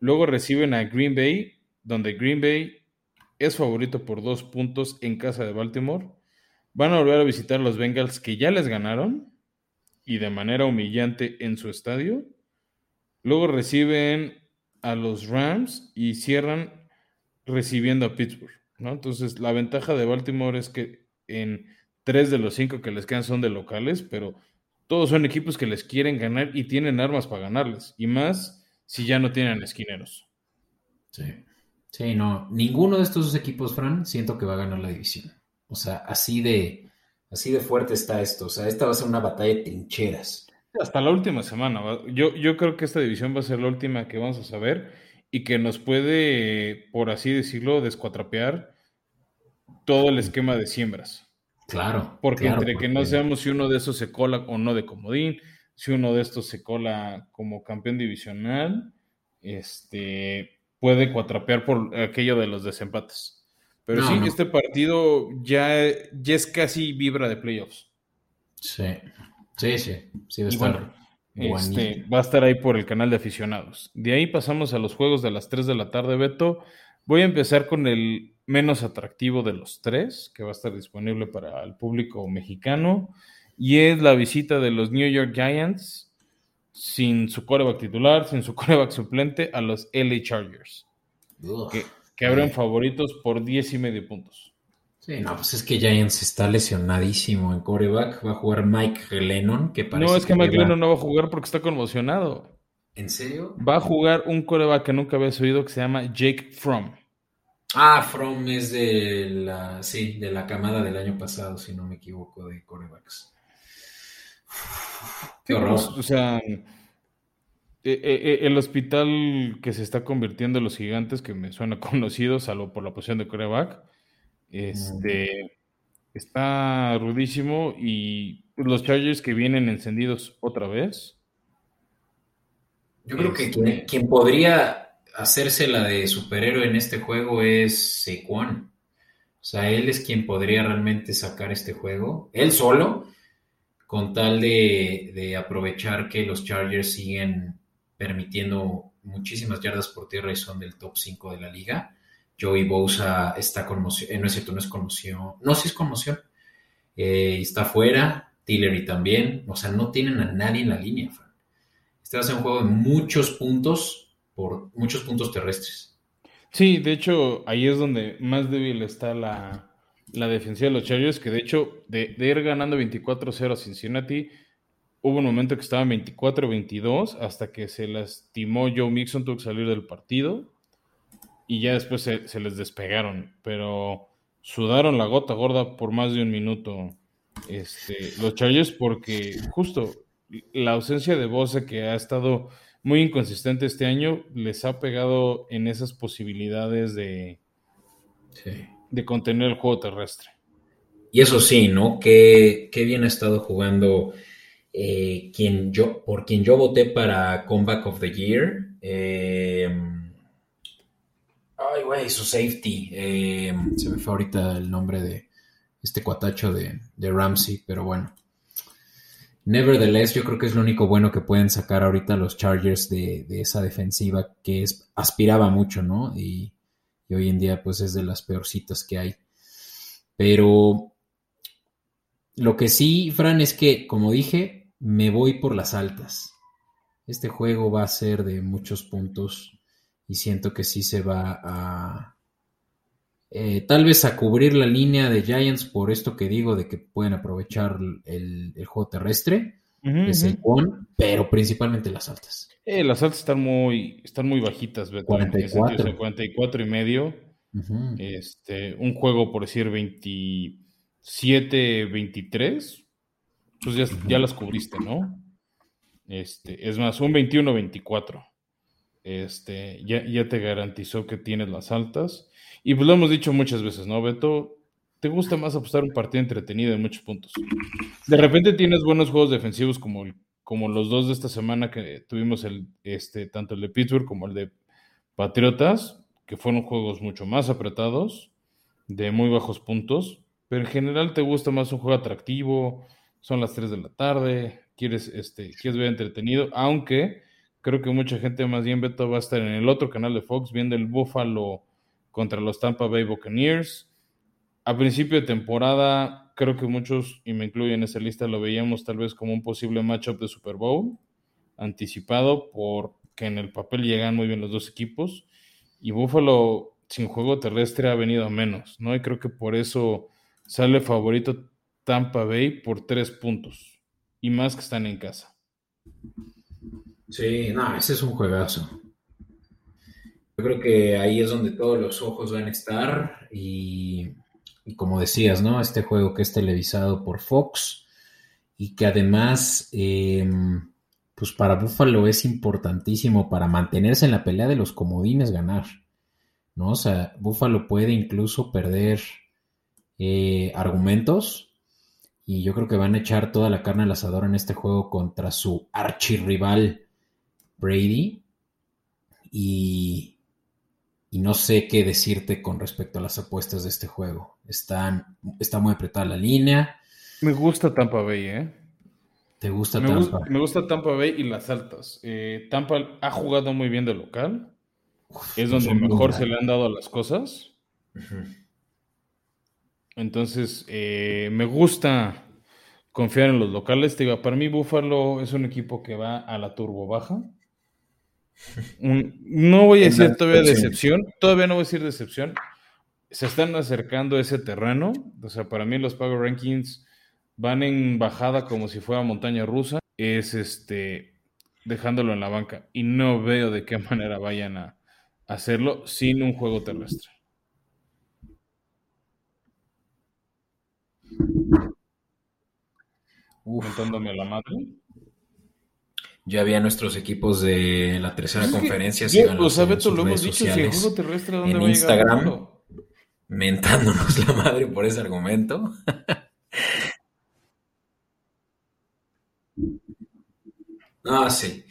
Speaker 2: Luego reciben a Green Bay, donde Green Bay es favorito por dos puntos en casa de Baltimore. Van a volver a visitar a los Bengals que ya les ganaron y de manera humillante en su estadio. Luego reciben a los Rams y cierran recibiendo a Pittsburgh, ¿no? Entonces, la ventaja de Baltimore es que en tres de los cinco que les quedan son de locales, pero todos son equipos que les quieren ganar y tienen armas para ganarles. Y más si ya no tienen esquineros.
Speaker 1: Sí. Sí, no. Ninguno de estos dos equipos, Fran, siento que va a ganar la división. O sea, así de, así de fuerte está esto. O sea, esta va a ser una batalla de trincheras.
Speaker 2: Hasta la última semana. Yo, yo creo que esta división va a ser la última que vamos a saber y que nos puede, por así decirlo, descuatrapear todo el esquema de siembras.
Speaker 1: Claro.
Speaker 2: Porque entre que no sabemos si uno de esos se cola o no de comodín, si uno de estos se cola como campeón divisional, este puede cuatrapear por aquello de los desempates. Pero sí, este partido ya, ya es casi vibra de playoffs.
Speaker 1: Sí, sí, sí. sí
Speaker 2: este, va a estar ahí por el canal de aficionados. De ahí pasamos a los juegos de las 3 de la tarde, Beto. Voy a empezar con el menos atractivo de los tres, que va a estar disponible para el público mexicano, y es la visita de los New York Giants sin su coreback titular, sin su coreback suplente, a los LA Chargers, que, que abren favoritos por 10 y medio puntos.
Speaker 1: Sí, no, pues es que Giants está lesionadísimo en coreback. Va a jugar Mike Lennon, que parece.
Speaker 2: No, es que, Mike Lennon no va a jugar porque está conmocionado.
Speaker 1: ¿En serio?
Speaker 2: Va a jugar un coreback que nunca habías oído que se llama Jake Fromm.
Speaker 1: Ah, From es de la, sí, de la camada del año pasado, si no me equivoco, de corebacks.
Speaker 2: Qué horror. o sea, eh, eh, eh, el hospital que se está convirtiendo en los gigantes, que me suena conocido, salvo por la posición de coreback, este, está rudísimo y los Chargers que vienen encendidos otra vez.
Speaker 1: Yo creo que este quien podría hacerse la de superhéroe en este juego es Saquon. O sea, él es quien podría realmente sacar este juego, él solo, con tal de, aprovechar que los Chargers siguen permitiendo muchísimas yardas por tierra y son del top 5 de la liga. Joey Bosa está conmoción, eh, no es cierto, no es conmoción, no, sí es conmoción, eh, está fuera, Tillery también, o sea, no tienen a nadie en la línea, Este va a ser un juego de muchos puntos, por muchos puntos terrestres.
Speaker 2: Sí, de hecho, ahí es donde más débil está la, la defensiva de los Chargers, que de hecho, de, ir ganando 24-0 a Cincinnati, hubo un momento que estaban 24-22 hasta que se lastimó Joe Mixon, tuvo que salir del partido y ya después se, se, les despegaron, pero sudaron la gota gorda por más de un minuto este, los Chargers porque justo la ausencia de Bosa que ha estado muy inconsistente este año, les ha pegado en esas posibilidades de, de contener el juego terrestre.
Speaker 1: Y eso sí, ¿no? Qué, bien ha estado jugando eh, quien yo, por quien yo voté para Comeback of the Year. Em, ay, güey, su safety. Em, se me fue ahorita el nombre de este cuatacho de, de Ramsey, pero bueno. Nevertheless, yo creo que es lo único bueno que pueden sacar ahorita los Chargers de, esa defensiva que aspiraba mucho, ¿no? Y, hoy en día pues es de las peorcitas que hay. Pero lo que sí, Fran, es que, como dije, me voy por las altas. Este juego va a ser de muchos puntos y siento que sí se va a... Eh, tal vez a cubrir la línea de Giants por esto que digo de que pueden aprovechar el, juego terrestre, pero principalmente las altas.
Speaker 2: Eh, las altas están muy, están muy bajitas, 44. 44 y medio. este, un juego, por decir, 27, 23, pues ya, ya las cubriste, ¿no? Este, es más, un 21-24. Este, ya, ya te garantizó que tienes las altas. Y pues lo hemos dicho muchas veces, ¿no, Beto? Te gusta más apostar un partido entretenido en muchos puntos. De repente tienes buenos juegos defensivos como, como los dos de esta semana que tuvimos, el, este, tanto el de Pittsburgh como el de Patriotas, que fueron juegos mucho más apretados, de muy bajos puntos, pero en general te gusta más un juego atractivo, son las 3 de la tarde, quieres, este, quieres ver entretenido, aunque creo que mucha gente más bien Beto va a estar en el otro canal de Fox viendo el Buffalo contra los Tampa Bay Buccaneers. A principio de temporada, creo que muchos, y me incluyo en esa lista, lo veíamos tal vez como un posible matchup de Super Bowl, anticipado porque en el papel llegan muy bien los dos equipos. Y Buffalo, sin juego terrestre, ha venido a menos, ¿no? Y creo que por eso sale favorito Tampa Bay por tres puntos. y más que están en casa.
Speaker 1: Sí, no, ese es un juegazo. Yo creo que ahí es donde todos los ojos van a estar y, como decías, ¿no? Este juego que es televisado por Fox y que además, em, pues para Buffalo es importantísimo para mantenerse en la pelea de los comodines ganar, ¿no? O sea, Buffalo puede incluso perder eh, argumentos y yo creo que van a echar toda la carne al asador en este juego contra su archirrival Brady. Y, y no sé qué decirte con respecto a las apuestas de este juego. Están, está muy apretada la línea.
Speaker 2: Me gusta Tampa Bay, ¿eh?
Speaker 1: ¿Te gusta
Speaker 2: me
Speaker 1: Tampa?
Speaker 2: me gusta Tampa Bay y las altas. Eh, Tampa ha jugado muy bien de local. es donde mejor se le han dado las cosas. Entonces, eh, me gusta confiar en los locales. digo, para mí Buffalo es un equipo que va a la turbo baja. No voy a decir todavía decepción, todavía no voy a decir decepción. Se están acercando a ese terreno. O sea, para mí los Power Rankings van en bajada como si fuera montaña rusa. Es este dejándolo en la banca. Y no veo de qué manera vayan a hacerlo sin un juego terrestre. Contándome la madre.
Speaker 1: Ya había nuestros equipos de la tercera
Speaker 2: Pues
Speaker 1: conferencia.
Speaker 2: o sea, Beto, lo hemos dicho, si el juego terrestre, ¿dónde
Speaker 1: en
Speaker 2: va
Speaker 1: Instagram,
Speaker 2: a llegar
Speaker 1: mentándonos la madre por ese argumento. ah, sí.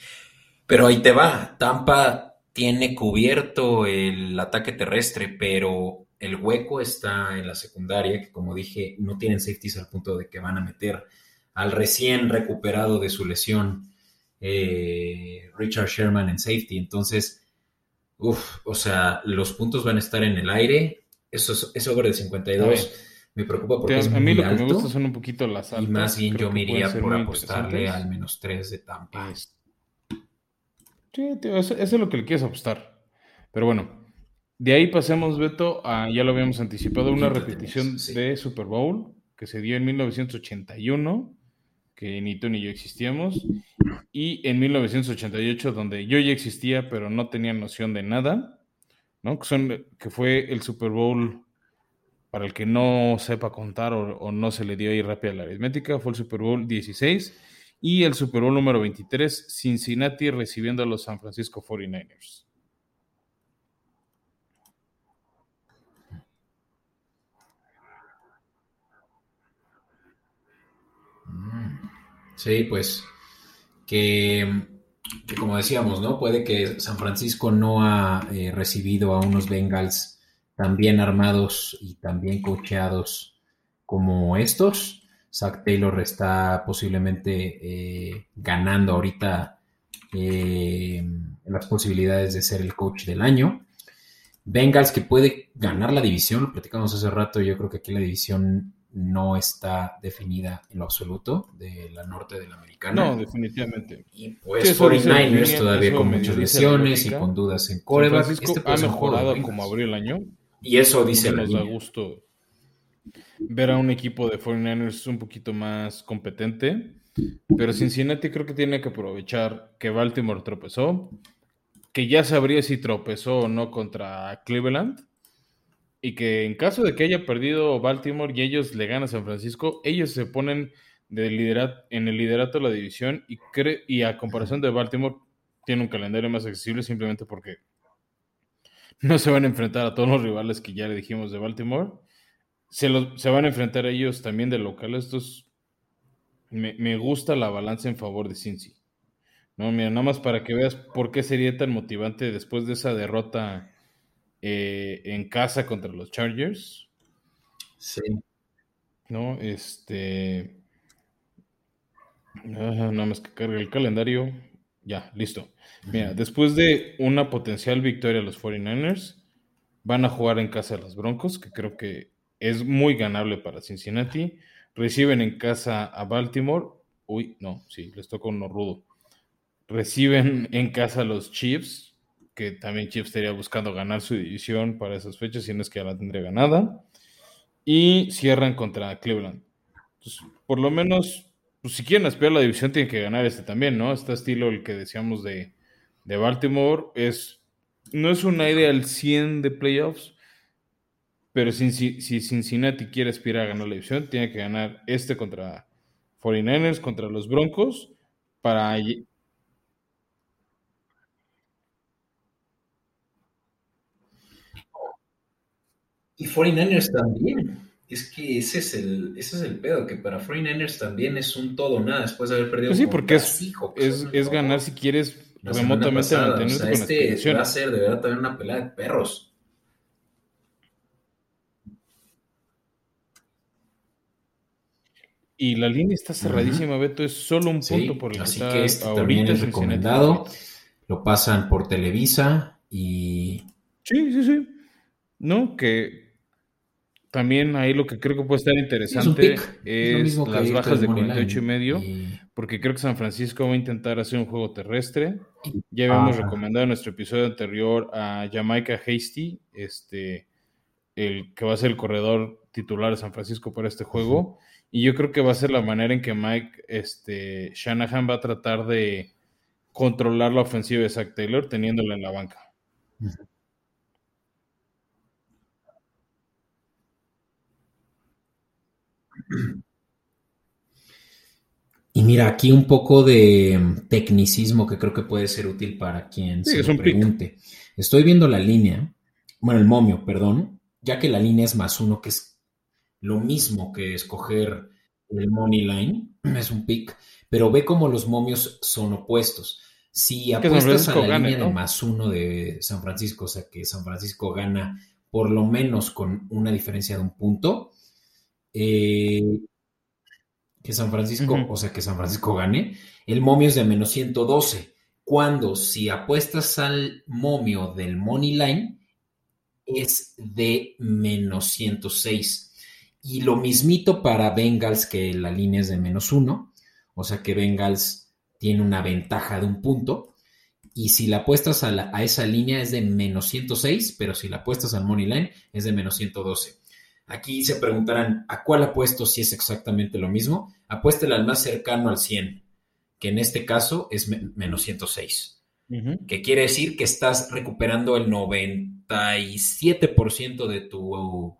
Speaker 1: Pero ahí te va. Tampa tiene cubierto el ataque terrestre, pero el hueco está en la secundaria, que como dije, no tienen safeties al punto de que van a meter al recién recuperado de su lesión eh, Richard Sherman en safety. Entonces, uff, o sea, los puntos van a estar en el aire. Eso es, es over de 52. Me preocupa porque
Speaker 2: a
Speaker 1: es
Speaker 2: mí
Speaker 1: muy
Speaker 2: lo que me gusta son un poquito las altas.
Speaker 1: Y más bien
Speaker 2: Creo
Speaker 1: yo me iría por apostarle al menos 3 de Tampa.
Speaker 2: Es- Sí, tío, eso, eso es lo que le quieres apostar. Pero bueno, de ahí pasemos, Beto, a, ya lo habíamos anticipado, una repetición
Speaker 1: sí.
Speaker 2: de Super Bowl que se dio en 1981, que ni tú ni yo existíamos, y en 1988, donde yo ya existía, pero no tenía noción de nada, ¿no? Que, fue el Super Bowl, para el que no sepa contar o, no se le dio ahí rápida la aritmética, fue el Super Bowl 16 y el Super Bowl número 23, Cincinnati recibiendo a los San Francisco 49ers.
Speaker 1: Sí, pues que, como decíamos, ¿no? Puede que San Francisco no ha eh, recibido a unos Bengals tan bien armados y tan bien coacheados como estos. Zach Taylor está posiblemente eh, ganando ahorita eh, las posibilidades de ser el coach del año. Bengals que puede ganar la división, lo platicamos hace rato, yo creo que aquí la división no está definida en lo absoluto de la norte de la americana.
Speaker 2: No, definitivamente.
Speaker 1: Y pues
Speaker 2: Sí, eso dice la
Speaker 1: 49ers
Speaker 2: línea,
Speaker 1: todavía con muchas lesiones y con dudas en coreback. Este
Speaker 2: ha
Speaker 1: de
Speaker 2: mejorado como abrió el año.
Speaker 1: Y eso dice
Speaker 2: nos da gusto ver a un equipo de 49ers un poquito más competente. Pero Cincinnati creo que tiene que aprovechar que Baltimore tropezó, que ya sabría si tropezó o no contra Cleveland, y que en caso de que haya perdido Baltimore y ellos le ganan a San Francisco, ellos se ponen de liderat en el liderato de la división y, cre- y a comparación de Baltimore tiene un calendario más accesible simplemente porque no se van a enfrentar a todos los rivales que ya le dijimos de Baltimore. Se, los- se van a enfrentar a ellos también de locales. Entonces, me, me gusta la balanza en favor de Cincy. No, mira, nada más para que veas por qué sería tan motivante después de esa derrota eh, en casa contra los Chargers.
Speaker 1: Sí.
Speaker 2: ¿no? Este. ah, nada más que cargue el calendario. Ya, listo. Mira, después de una potencial victoria a los 49ers, van a jugar en casa de los Broncos, que creo que es muy ganable para Cincinnati. Reciben en casa a Baltimore. Uy, no, sí, les toca uno rudo. Reciben en casa a los Chiefs, que también Chiefs estaría buscando ganar su división para esas fechas, si no es que ya la tendría ganada. Y cierran contra Cleveland. Entonces, por lo menos pues si quieren aspirar a la división, tienen que ganar este también, ¿no? Este estilo, el que decíamos de, de Baltimore, es, no es una idea al 100 de playoffs, pero si, si, Cincinnati quiere aspirar a ganar la división, tiene que ganar este contra 49ers, contra los Broncos, para...
Speaker 1: Y 49ers también. Es que ese es el, ese es el pedo, que para 49ers también es un todo nada después de haber perdido.
Speaker 2: Pues sí, porque es, es, es, ganar si quieres remotamente mantenerte
Speaker 1: con este va a ser de verdad también una pelea de perros.
Speaker 2: Y la línea está cerradísima, Beto, es solo un punto por el
Speaker 1: así que, este también es recomendado. Lo pasan por Televisa y.
Speaker 2: Sí, sí, sí. No, que también ahí lo que creo que puede estar interesante es, las bajas de 48 y medio, porque creo que San Francisco va a intentar hacer un juego terrestre. Ya habíamos recomendado en nuestro episodio anterior a Jamaica Hasty, este, el que va a ser el corredor titular de San Francisco para este juego. Y yo creo que va a ser la manera en que Mike este, Shanahan va a tratar de controlar la ofensiva de Zach Taylor teniéndola en la banca.
Speaker 1: Y mira, aquí un poco de tecnicismo que creo que puede ser útil para quien se pregunte. Estoy viendo la línea, bueno, el momio, perdón, ya que la línea es más uno, que es lo mismo que escoger el money line, es un pick, pero ve cómo los momios son opuestos. Si apuestas a la línea de más uno de San Francisco, o sea que San Francisco gana por lo menos con una diferencia de un punto, eh, que San Francisco, o sea que San Francisco gane, el momio es de menos 112. Cuando si apuestas al momio del money line, es de menos 106. Y lo mismito para Bengals, que la línea es de menos uno, o sea que Bengals tiene una ventaja de un punto. Y si la apuestas a, a esa línea es de menos 106, pero si la apuestas al Money Line es de menos 112. Aquí se preguntarán, ¿a cuál apuesto si es exactamente lo mismo? Apuéstela al más cercano al 100, que en este caso es menos 106. Que quiere decir que estás recuperando el 97% de tu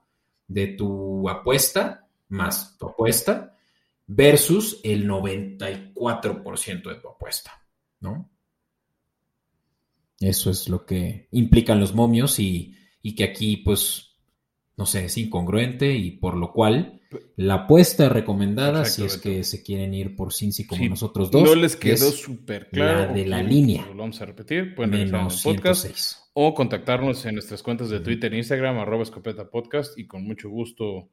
Speaker 1: de tu apuesta más tu apuesta versus el 94% de tu apuesta, ¿no? Eso es lo que implican los momios y, que aquí, pues, no sé, es incongruente y por lo cual la apuesta recomendada, si es que se quieren ir por Cincy como nosotros dos,
Speaker 2: no les quedó súper claro.
Speaker 1: La de la línea.
Speaker 2: Lo vamos a repetir, pueden menos el podcast o contactarnos en nuestras cuentas de Twitter e Instagram, arroba escopeta podcast, y con mucho gusto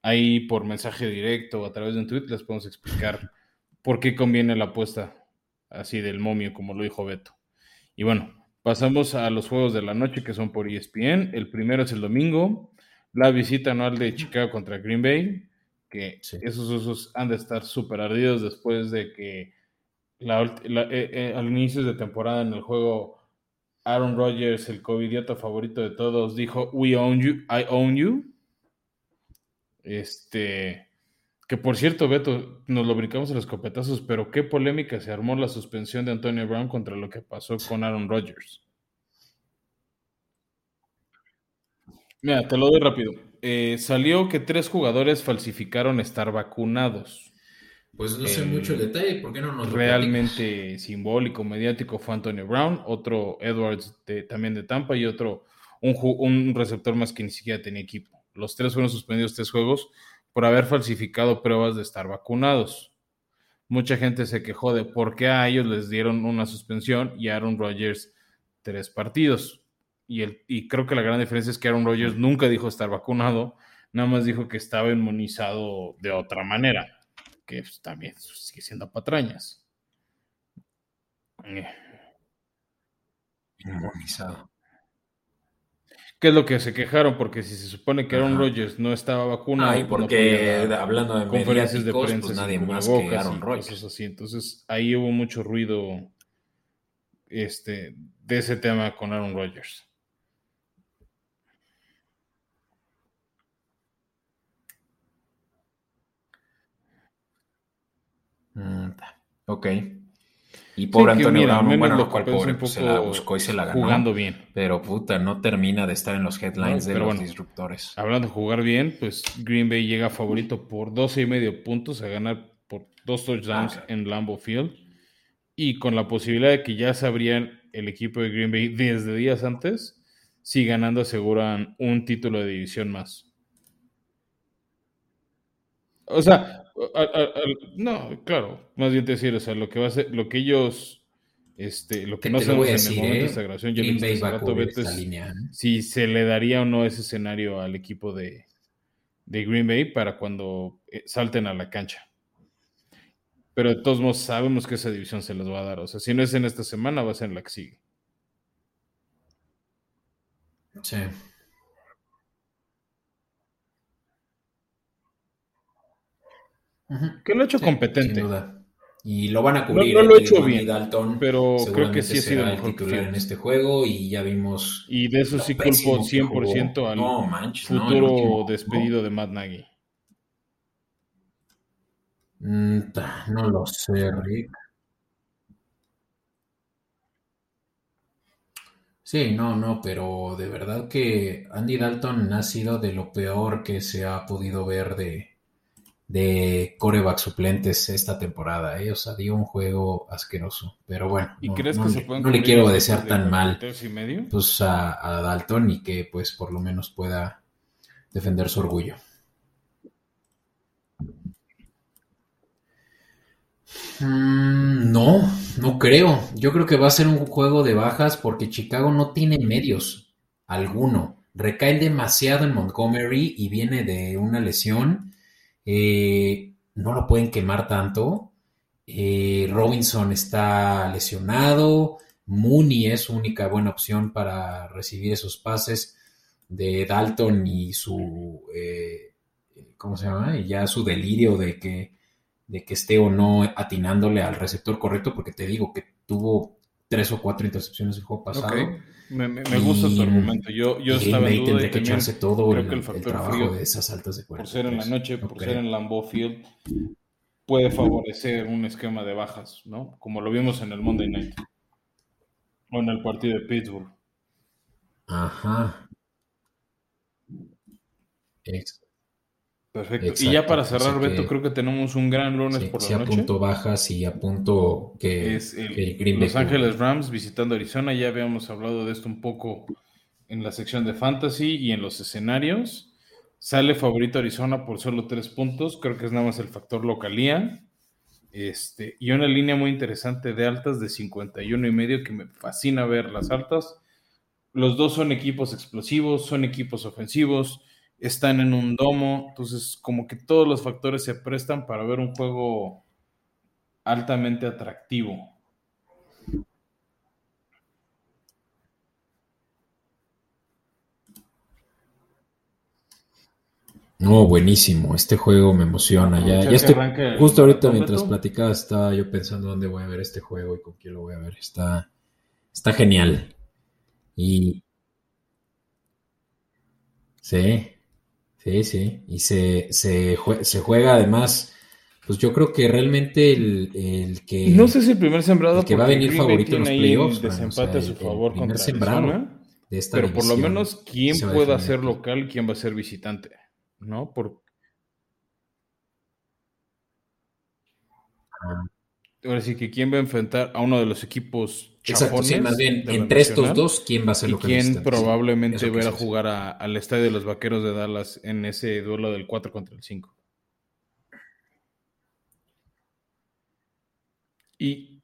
Speaker 2: ahí por mensaje directo o a través de un tweet les podemos explicar por qué conviene la apuesta así del momio, como lo dijo Beto. Y bueno, pasamos a los juegos de la noche que son por ESPN. El primero es el domingo, la visita anual de Chicago contra Green Bay, que esos usos han de estar súper ardidos después de que la, eh, eh, al inicio de temporada en el juego Aaron Rodgers, el covidiota favorito de todos, dijo, We own you, I own you. Este, que por cierto, Beto, nos lo brincamos en los copetazos, pero qué polémica se armó la suspensión de Antonio Brown contra lo que pasó con Aaron Rodgers. Mira, te lo doy rápido. Eh, salió que tres jugadores falsificaron estar vacunados.
Speaker 1: Pues no sé mucho el detalle, ¿por qué no nos
Speaker 2: Realmente simbólico, mediático fue Antonio Brown, otro Edwards también de Tampa y otro, un, un, receptor más que ni siquiera tenía equipo. Los tres fueron suspendidos tres juegos por haber falsificado pruebas de estar vacunados. Mucha gente se quejó de por qué a ellos les dieron una suspensión y a Aaron Rodgers tres partidos. Y, el, y creo que la gran diferencia es que Aaron Rodgers nunca dijo estar vacunado, nada más dijo que estaba inmunizado de otra manera que pues, también sigue siendo patrañas.
Speaker 1: Eh.
Speaker 2: ¿Qué es lo que se quejaron? Porque si se supone que Aaron Rodgers no estaba vacunado.
Speaker 1: Ay, pues, porque hablando de conferencias de prensa, pues nadie más que
Speaker 2: Aaron Rodgers. Así. Entonces ahí hubo mucho ruido este, de ese tema con Aaron Rodgers.
Speaker 1: Ok. Y por Antonio Brown, bueno, lo cual pobre, pues, se la buscó y se la ganó.
Speaker 2: Jugando bien.
Speaker 1: Pero puta, no termina de estar en los headlines de los disruptores.
Speaker 2: Hablando de jugar bien, pues Green Bay llega favorito por 12 y medio puntos a ganar por dos touchdowns ah, en Lambeau Field. Y con la posibilidad de que ya sabrían el equipo de Green Bay desde días antes, si ganando aseguran un título de división más. O sea, no, claro, más bien te decir, o sea, lo que va a ser, lo que ellos, este, lo que no sabemos en el momento de ¿eh? esta grabación, yo ¿eh? si se le daría o no ese escenario al equipo de, de Green Bay para cuando eh, salten a la cancha. Pero de todos modos sabemos que esa división se les va a dar. O sea, si no es en esta semana, va a ser en la que sigue.
Speaker 1: Sí.
Speaker 2: Que lo ha hecho competente.
Speaker 1: Sin duda. Y lo van a cubrir.
Speaker 2: No, lo ha hecho bien, Dalton, pero creo que sí ha sido
Speaker 1: el titular en este juego y ya vimos.
Speaker 2: Y de eso sí culpo 100% al futuro despedido de Matt Nagy.
Speaker 1: Mm, no lo sé, Rick. Sí, no, no, pero de verdad que Andy Dalton ha sido de lo peor que se ha podido ver de, de coreback suplentes esta temporada. ¿eh? O sea, dio un juego asqueroso. Pero bueno,
Speaker 2: ¿Y no, crees que se
Speaker 1: no le quiero desear tan mal pues, a, Dalton y que pues por lo menos pueda defender su orgullo. Mm, no, no creo. Yo creo que va a ser un juego de bajas porque Chicago no tiene medios alguno. Recae demasiado en Montgomery y viene de una lesión eh, no lo pueden quemar tanto. Eh, Robinson está lesionado. Mooney es su única buena opción para recibir esos pases de Dalton y su, eh, ¿cómo se llama? Ya su delirio de que, de que esté o no atinándole al receptor correcto, porque te digo que tuvo tres o cuatro intercepciones el juego pasado.
Speaker 2: Me, gusta tu argumento. Yo, yo estaba
Speaker 1: en duda que echarse todo creo que el factor frío, de esas altas de
Speaker 2: Por ser en la noche, por ser en Lambeau Field, puede favorecer un esquema de bajas, ¿no? Como lo vimos en el Monday Night. O en el partido de Pittsburgh.
Speaker 1: Ajá.
Speaker 2: Perfecto. y ya para cerrar, Beto, creo que tenemos un gran lunes por la noche.
Speaker 1: a punto bajas y a punto que,
Speaker 2: es Los Ángeles Rams visitando Arizona. Ya habíamos hablado de esto un poco en la sección de fantasy y en los escenarios. Sale favorito Arizona por solo tres puntos. Creo que es nada más el factor localía. Este, y una línea muy interesante de altas de 51 y medio que me fascina ver las altas. Los dos son equipos explosivos, son equipos ofensivos están en un domo, entonces como que todos los factores se prestan para ver un juego altamente atractivo.
Speaker 1: No, buenísimo. Este juego me emociona. Ya, ya estoy, justo ahorita mientras platicaba estaba yo pensando dónde voy a ver este juego y con quién lo voy a ver. Está, está genial. Y sí, Sí, sí, y se, se, juega además, pues yo creo que realmente el, que...
Speaker 2: No sé si el primer sembrado...
Speaker 1: que va a venir favorito en los playoffs.
Speaker 2: Desempate a su favor contra sembrado de esta Pero por lo menos, ¿quién pueda ser local quién va a ser visitante? ¿No? Por... Ah. Ahora sí que quién va a enfrentar a uno de los equipos
Speaker 1: Exacto, sí, más bien, entre estos dos, ¿quién va a ser
Speaker 2: lo que ¿Quién probablemente va a jugar al estadio de los Vaqueros de Dallas en ese duelo del 4 contra el 5? Y.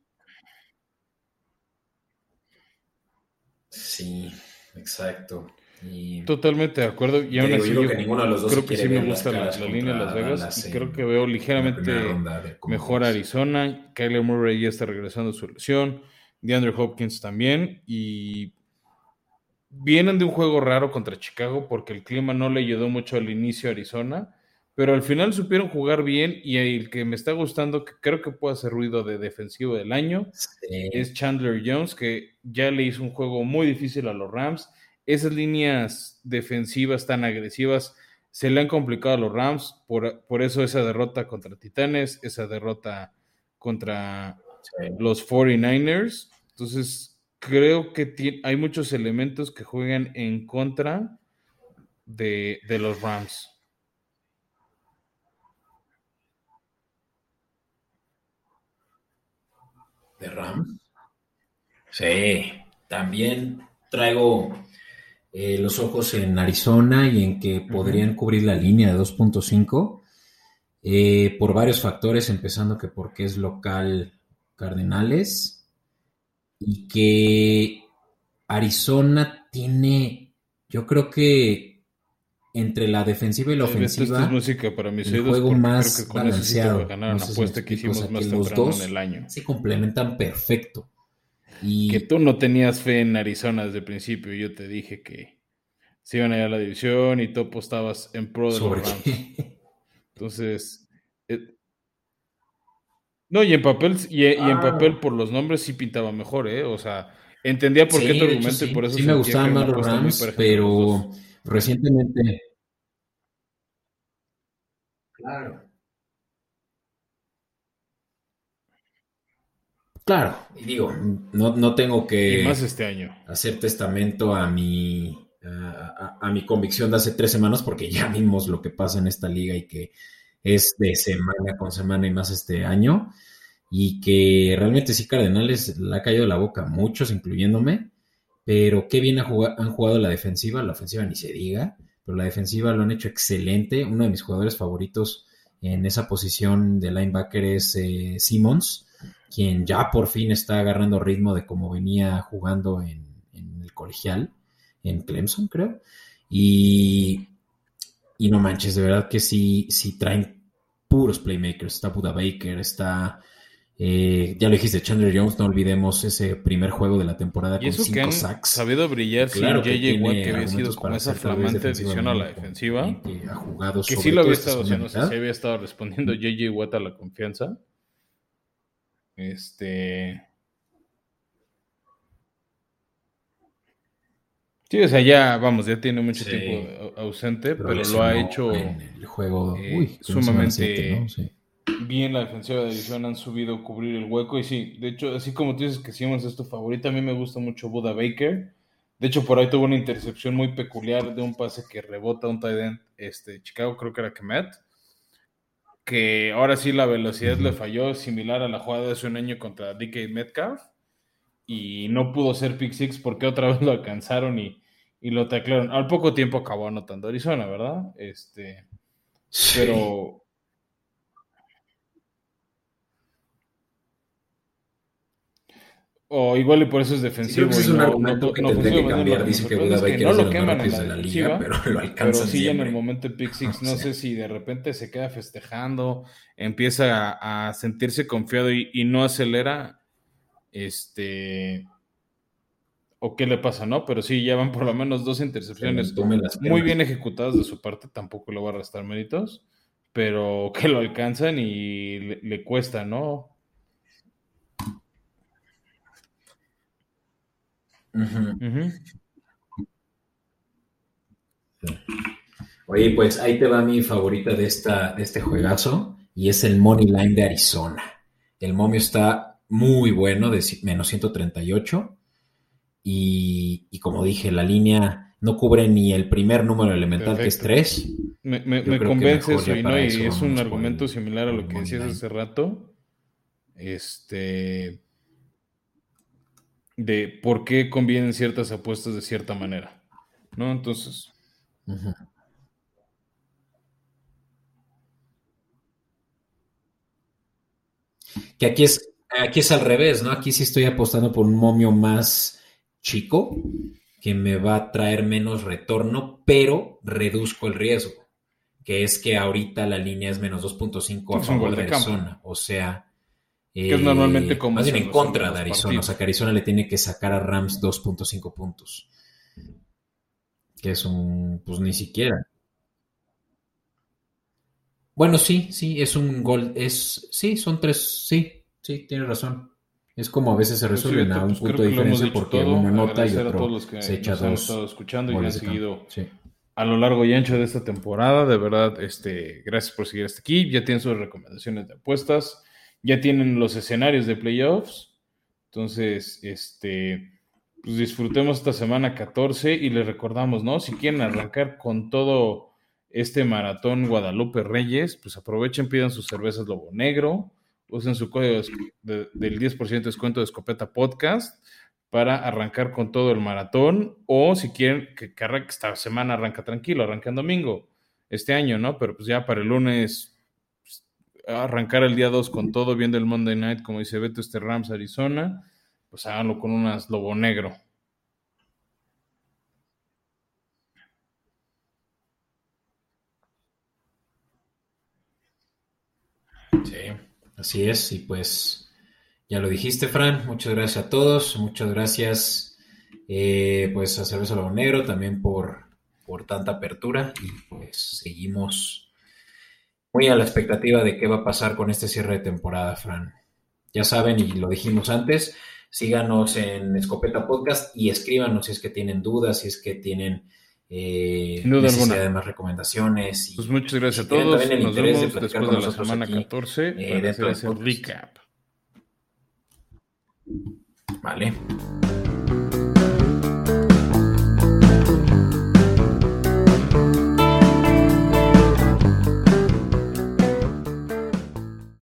Speaker 1: Sí, exacto.
Speaker 2: Totalmente de acuerdo. Y aún así, yo creo que sí me gusta la, línea de Las Vegas y creo que veo ligeramente mejor Arizona. Kyler Murray ya está regresando a su lesión. DeAndre Hopkins también. Y vienen de un juego raro contra Chicago porque el clima no le ayudó mucho al inicio a Arizona, pero al final supieron jugar bien y el que me está gustando, que creo que puede hacer ruido de defensivo del año, es Chandler Jones, que ya le hizo un juego muy difícil a los Rams. Esas líneas defensivas tan agresivas se le han complicado a los Rams, por, por eso esa derrota contra Titanes, esa derrota contra los 49ers. Entonces, creo que hay muchos elementos que juegan en contra de, de los Rams.
Speaker 1: ¿De Rams? Sí, también traigo eh, los ojos en Arizona y en que podrían cubrir la línea de 2.5 eh, por varios factores, empezando que porque es local Cardenales y que Arizona tiene, yo creo que entre la defensiva y la ofensiva, el juego más balanceado.
Speaker 2: que hicimos más los dos en el año.
Speaker 1: se complementan perfecto.
Speaker 2: Que tú no tenías fe en Arizona desde el principio. Yo te dije que se iban a ir a la división y tú apostabas en pro de los Rams. Entonces. Eh, no, y en papel, y, en ah. papel por los nombres sí pintaba mejor, ¿eh? O sea, entendía por qué tu argumento y por eso
Speaker 1: sí me gustaban más los Rams, pero recientemente. Claro. Claro, y digo, no, no tengo que
Speaker 2: este
Speaker 1: hacer testamento a mi, a, mi convicción de hace tres semanas, porque ya vimos lo que pasa en esta liga y que es de semana con semana y más este año, y que realmente sí Cardenales le ha caído la boca a muchos, incluyéndome, pero qué bien han jugado la defensiva, la ofensiva ni se diga, pero la defensiva lo han hecho excelente. Uno de mis jugadores favoritos en esa posición de linebacker es eh, Simmons quien ya por fin está agarrando ritmo de cómo venía jugando en, el colegial, en Clemson, creo. Y, y, no manches, de verdad que sí, sí traen puros playmakers. Está Buda Baker, está. Eh, ya lo dijiste, Chandler Jones, no olvidemos ese primer juego de la temporada
Speaker 2: con cinco sacks. sabido brillar claro sin JJ Watt, que había sido con esa flamante adición a la defensiva.
Speaker 1: Que ha jugado
Speaker 2: que sí lo había estado haciendo, había estado respondiendo JJ Watt a la confianza. Este. Sí, o sea, ya, vamos, ya tiene mucho tiempo ausente, pero, lo ha hecho
Speaker 1: el juego
Speaker 2: eh, sumamente bien. La defensiva de división han subido a cubrir el hueco. Y sí, de hecho, así como tú dices que Simmons es tu favorito, a mí me gusta mucho Buda Baker. De hecho, por ahí tuvo una intercepción muy peculiar de un pase que rebota un tight end, este, Chicago, creo que era Kemet que ahora sí la velocidad le falló, similar a la jugada de hace un año contra DK Metcalf, y no pudo ser pick six porque otra vez lo alcanzaron y, lo taclearon. Al poco tiempo acabó anotando Arizona, ¿verdad? Este, pero O igual y por eso es defensivo.
Speaker 1: es un argumento que tendría que cambiar. Dice que Buda
Speaker 2: Baker no lo queman en la, de la liga, pero lo alcanzan Pero sí, en el momento de pick six, no sé si de repente se queda festejando, empieza a, sentirse confiado y, no acelera, este, o qué le pasa, ¿no? Pero sí, ya van por lo menos dos intercepciones muy bien ejecutadas de su parte, tampoco le va a restar méritos, pero que lo alcanzan y le cuesta, ¿no?
Speaker 1: Oye, pues ahí te va mi favorita de, esta, de este juegazo y es el Money Line de Arizona. El momio está muy bueno, de menos 138. Y, y como dije, la línea no cubre ni el primer número elemental, que es 3.
Speaker 2: Me, convence eso, y, no, y es un argumento similar a lo que decías hace rato. Este de por qué convienen ciertas apuestas de cierta manera. ¿No? Entonces.
Speaker 1: Que aquí es, aquí es al revés, ¿no? Aquí sí estoy apostando por un momio más chico, que me va a traer menos retorno, pero reduzco el riesgo, que es que ahorita la línea es menos 2.5 a favor de Arizona. O sea,
Speaker 2: que es normalmente como.
Speaker 1: Más bien en contra de Arizona. O sea, que Arizona le tiene que sacar a Rams 2.5 puntos. Que es un. Pues ni siquiera. Bueno, sí, sí, es un gol. Es. Sí, son tres. Sí, sí, tiene razón. Es como a veces se pues resuelven a un pues punto de diferencia porque uno nota y otro se echa dos. Han
Speaker 2: estado escuchando y han seguido a lo largo y ancho de esta temporada. De verdad, este, gracias por seguir hasta aquí. Ya tienen sus recomendaciones de apuestas ya tienen los escenarios de playoffs. Entonces, este, pues disfrutemos esta semana 14 y les recordamos, ¿no? Si quieren arrancar con todo este maratón Guadalupe Reyes, pues aprovechen, pidan sus cervezas Lobo Negro, usen su código del 10% de descuento de Escopeta Podcast para arrancar con todo el maratón o si quieren que, esta semana arranca tranquilo, arranca en domingo este año, ¿no? Pero pues ya para el lunes arrancar el día 2 con todo, viendo el Monday Night, como dice Beto, este Rams Arizona pues háganlo con unas lobo negro.
Speaker 1: Sí, así es. Y pues ya lo dijiste, Fran. Muchas gracias a todos. Muchas gracias eh, pues a Cerveza Lobo Negro también por, por tanta apertura. Y pues seguimos muy a la expectativa de qué va a pasar con este cierre de temporada, Fran. Ya saben, y lo dijimos antes, síganos en Escopeta Podcast y escríbanos si es que tienen dudas, si es que tienen eh, necesidad de más recomendaciones.
Speaker 2: pues muchas gracias a todos. Nos vemos después de la semana 14 eh, para hacer ese recap.
Speaker 1: Vale.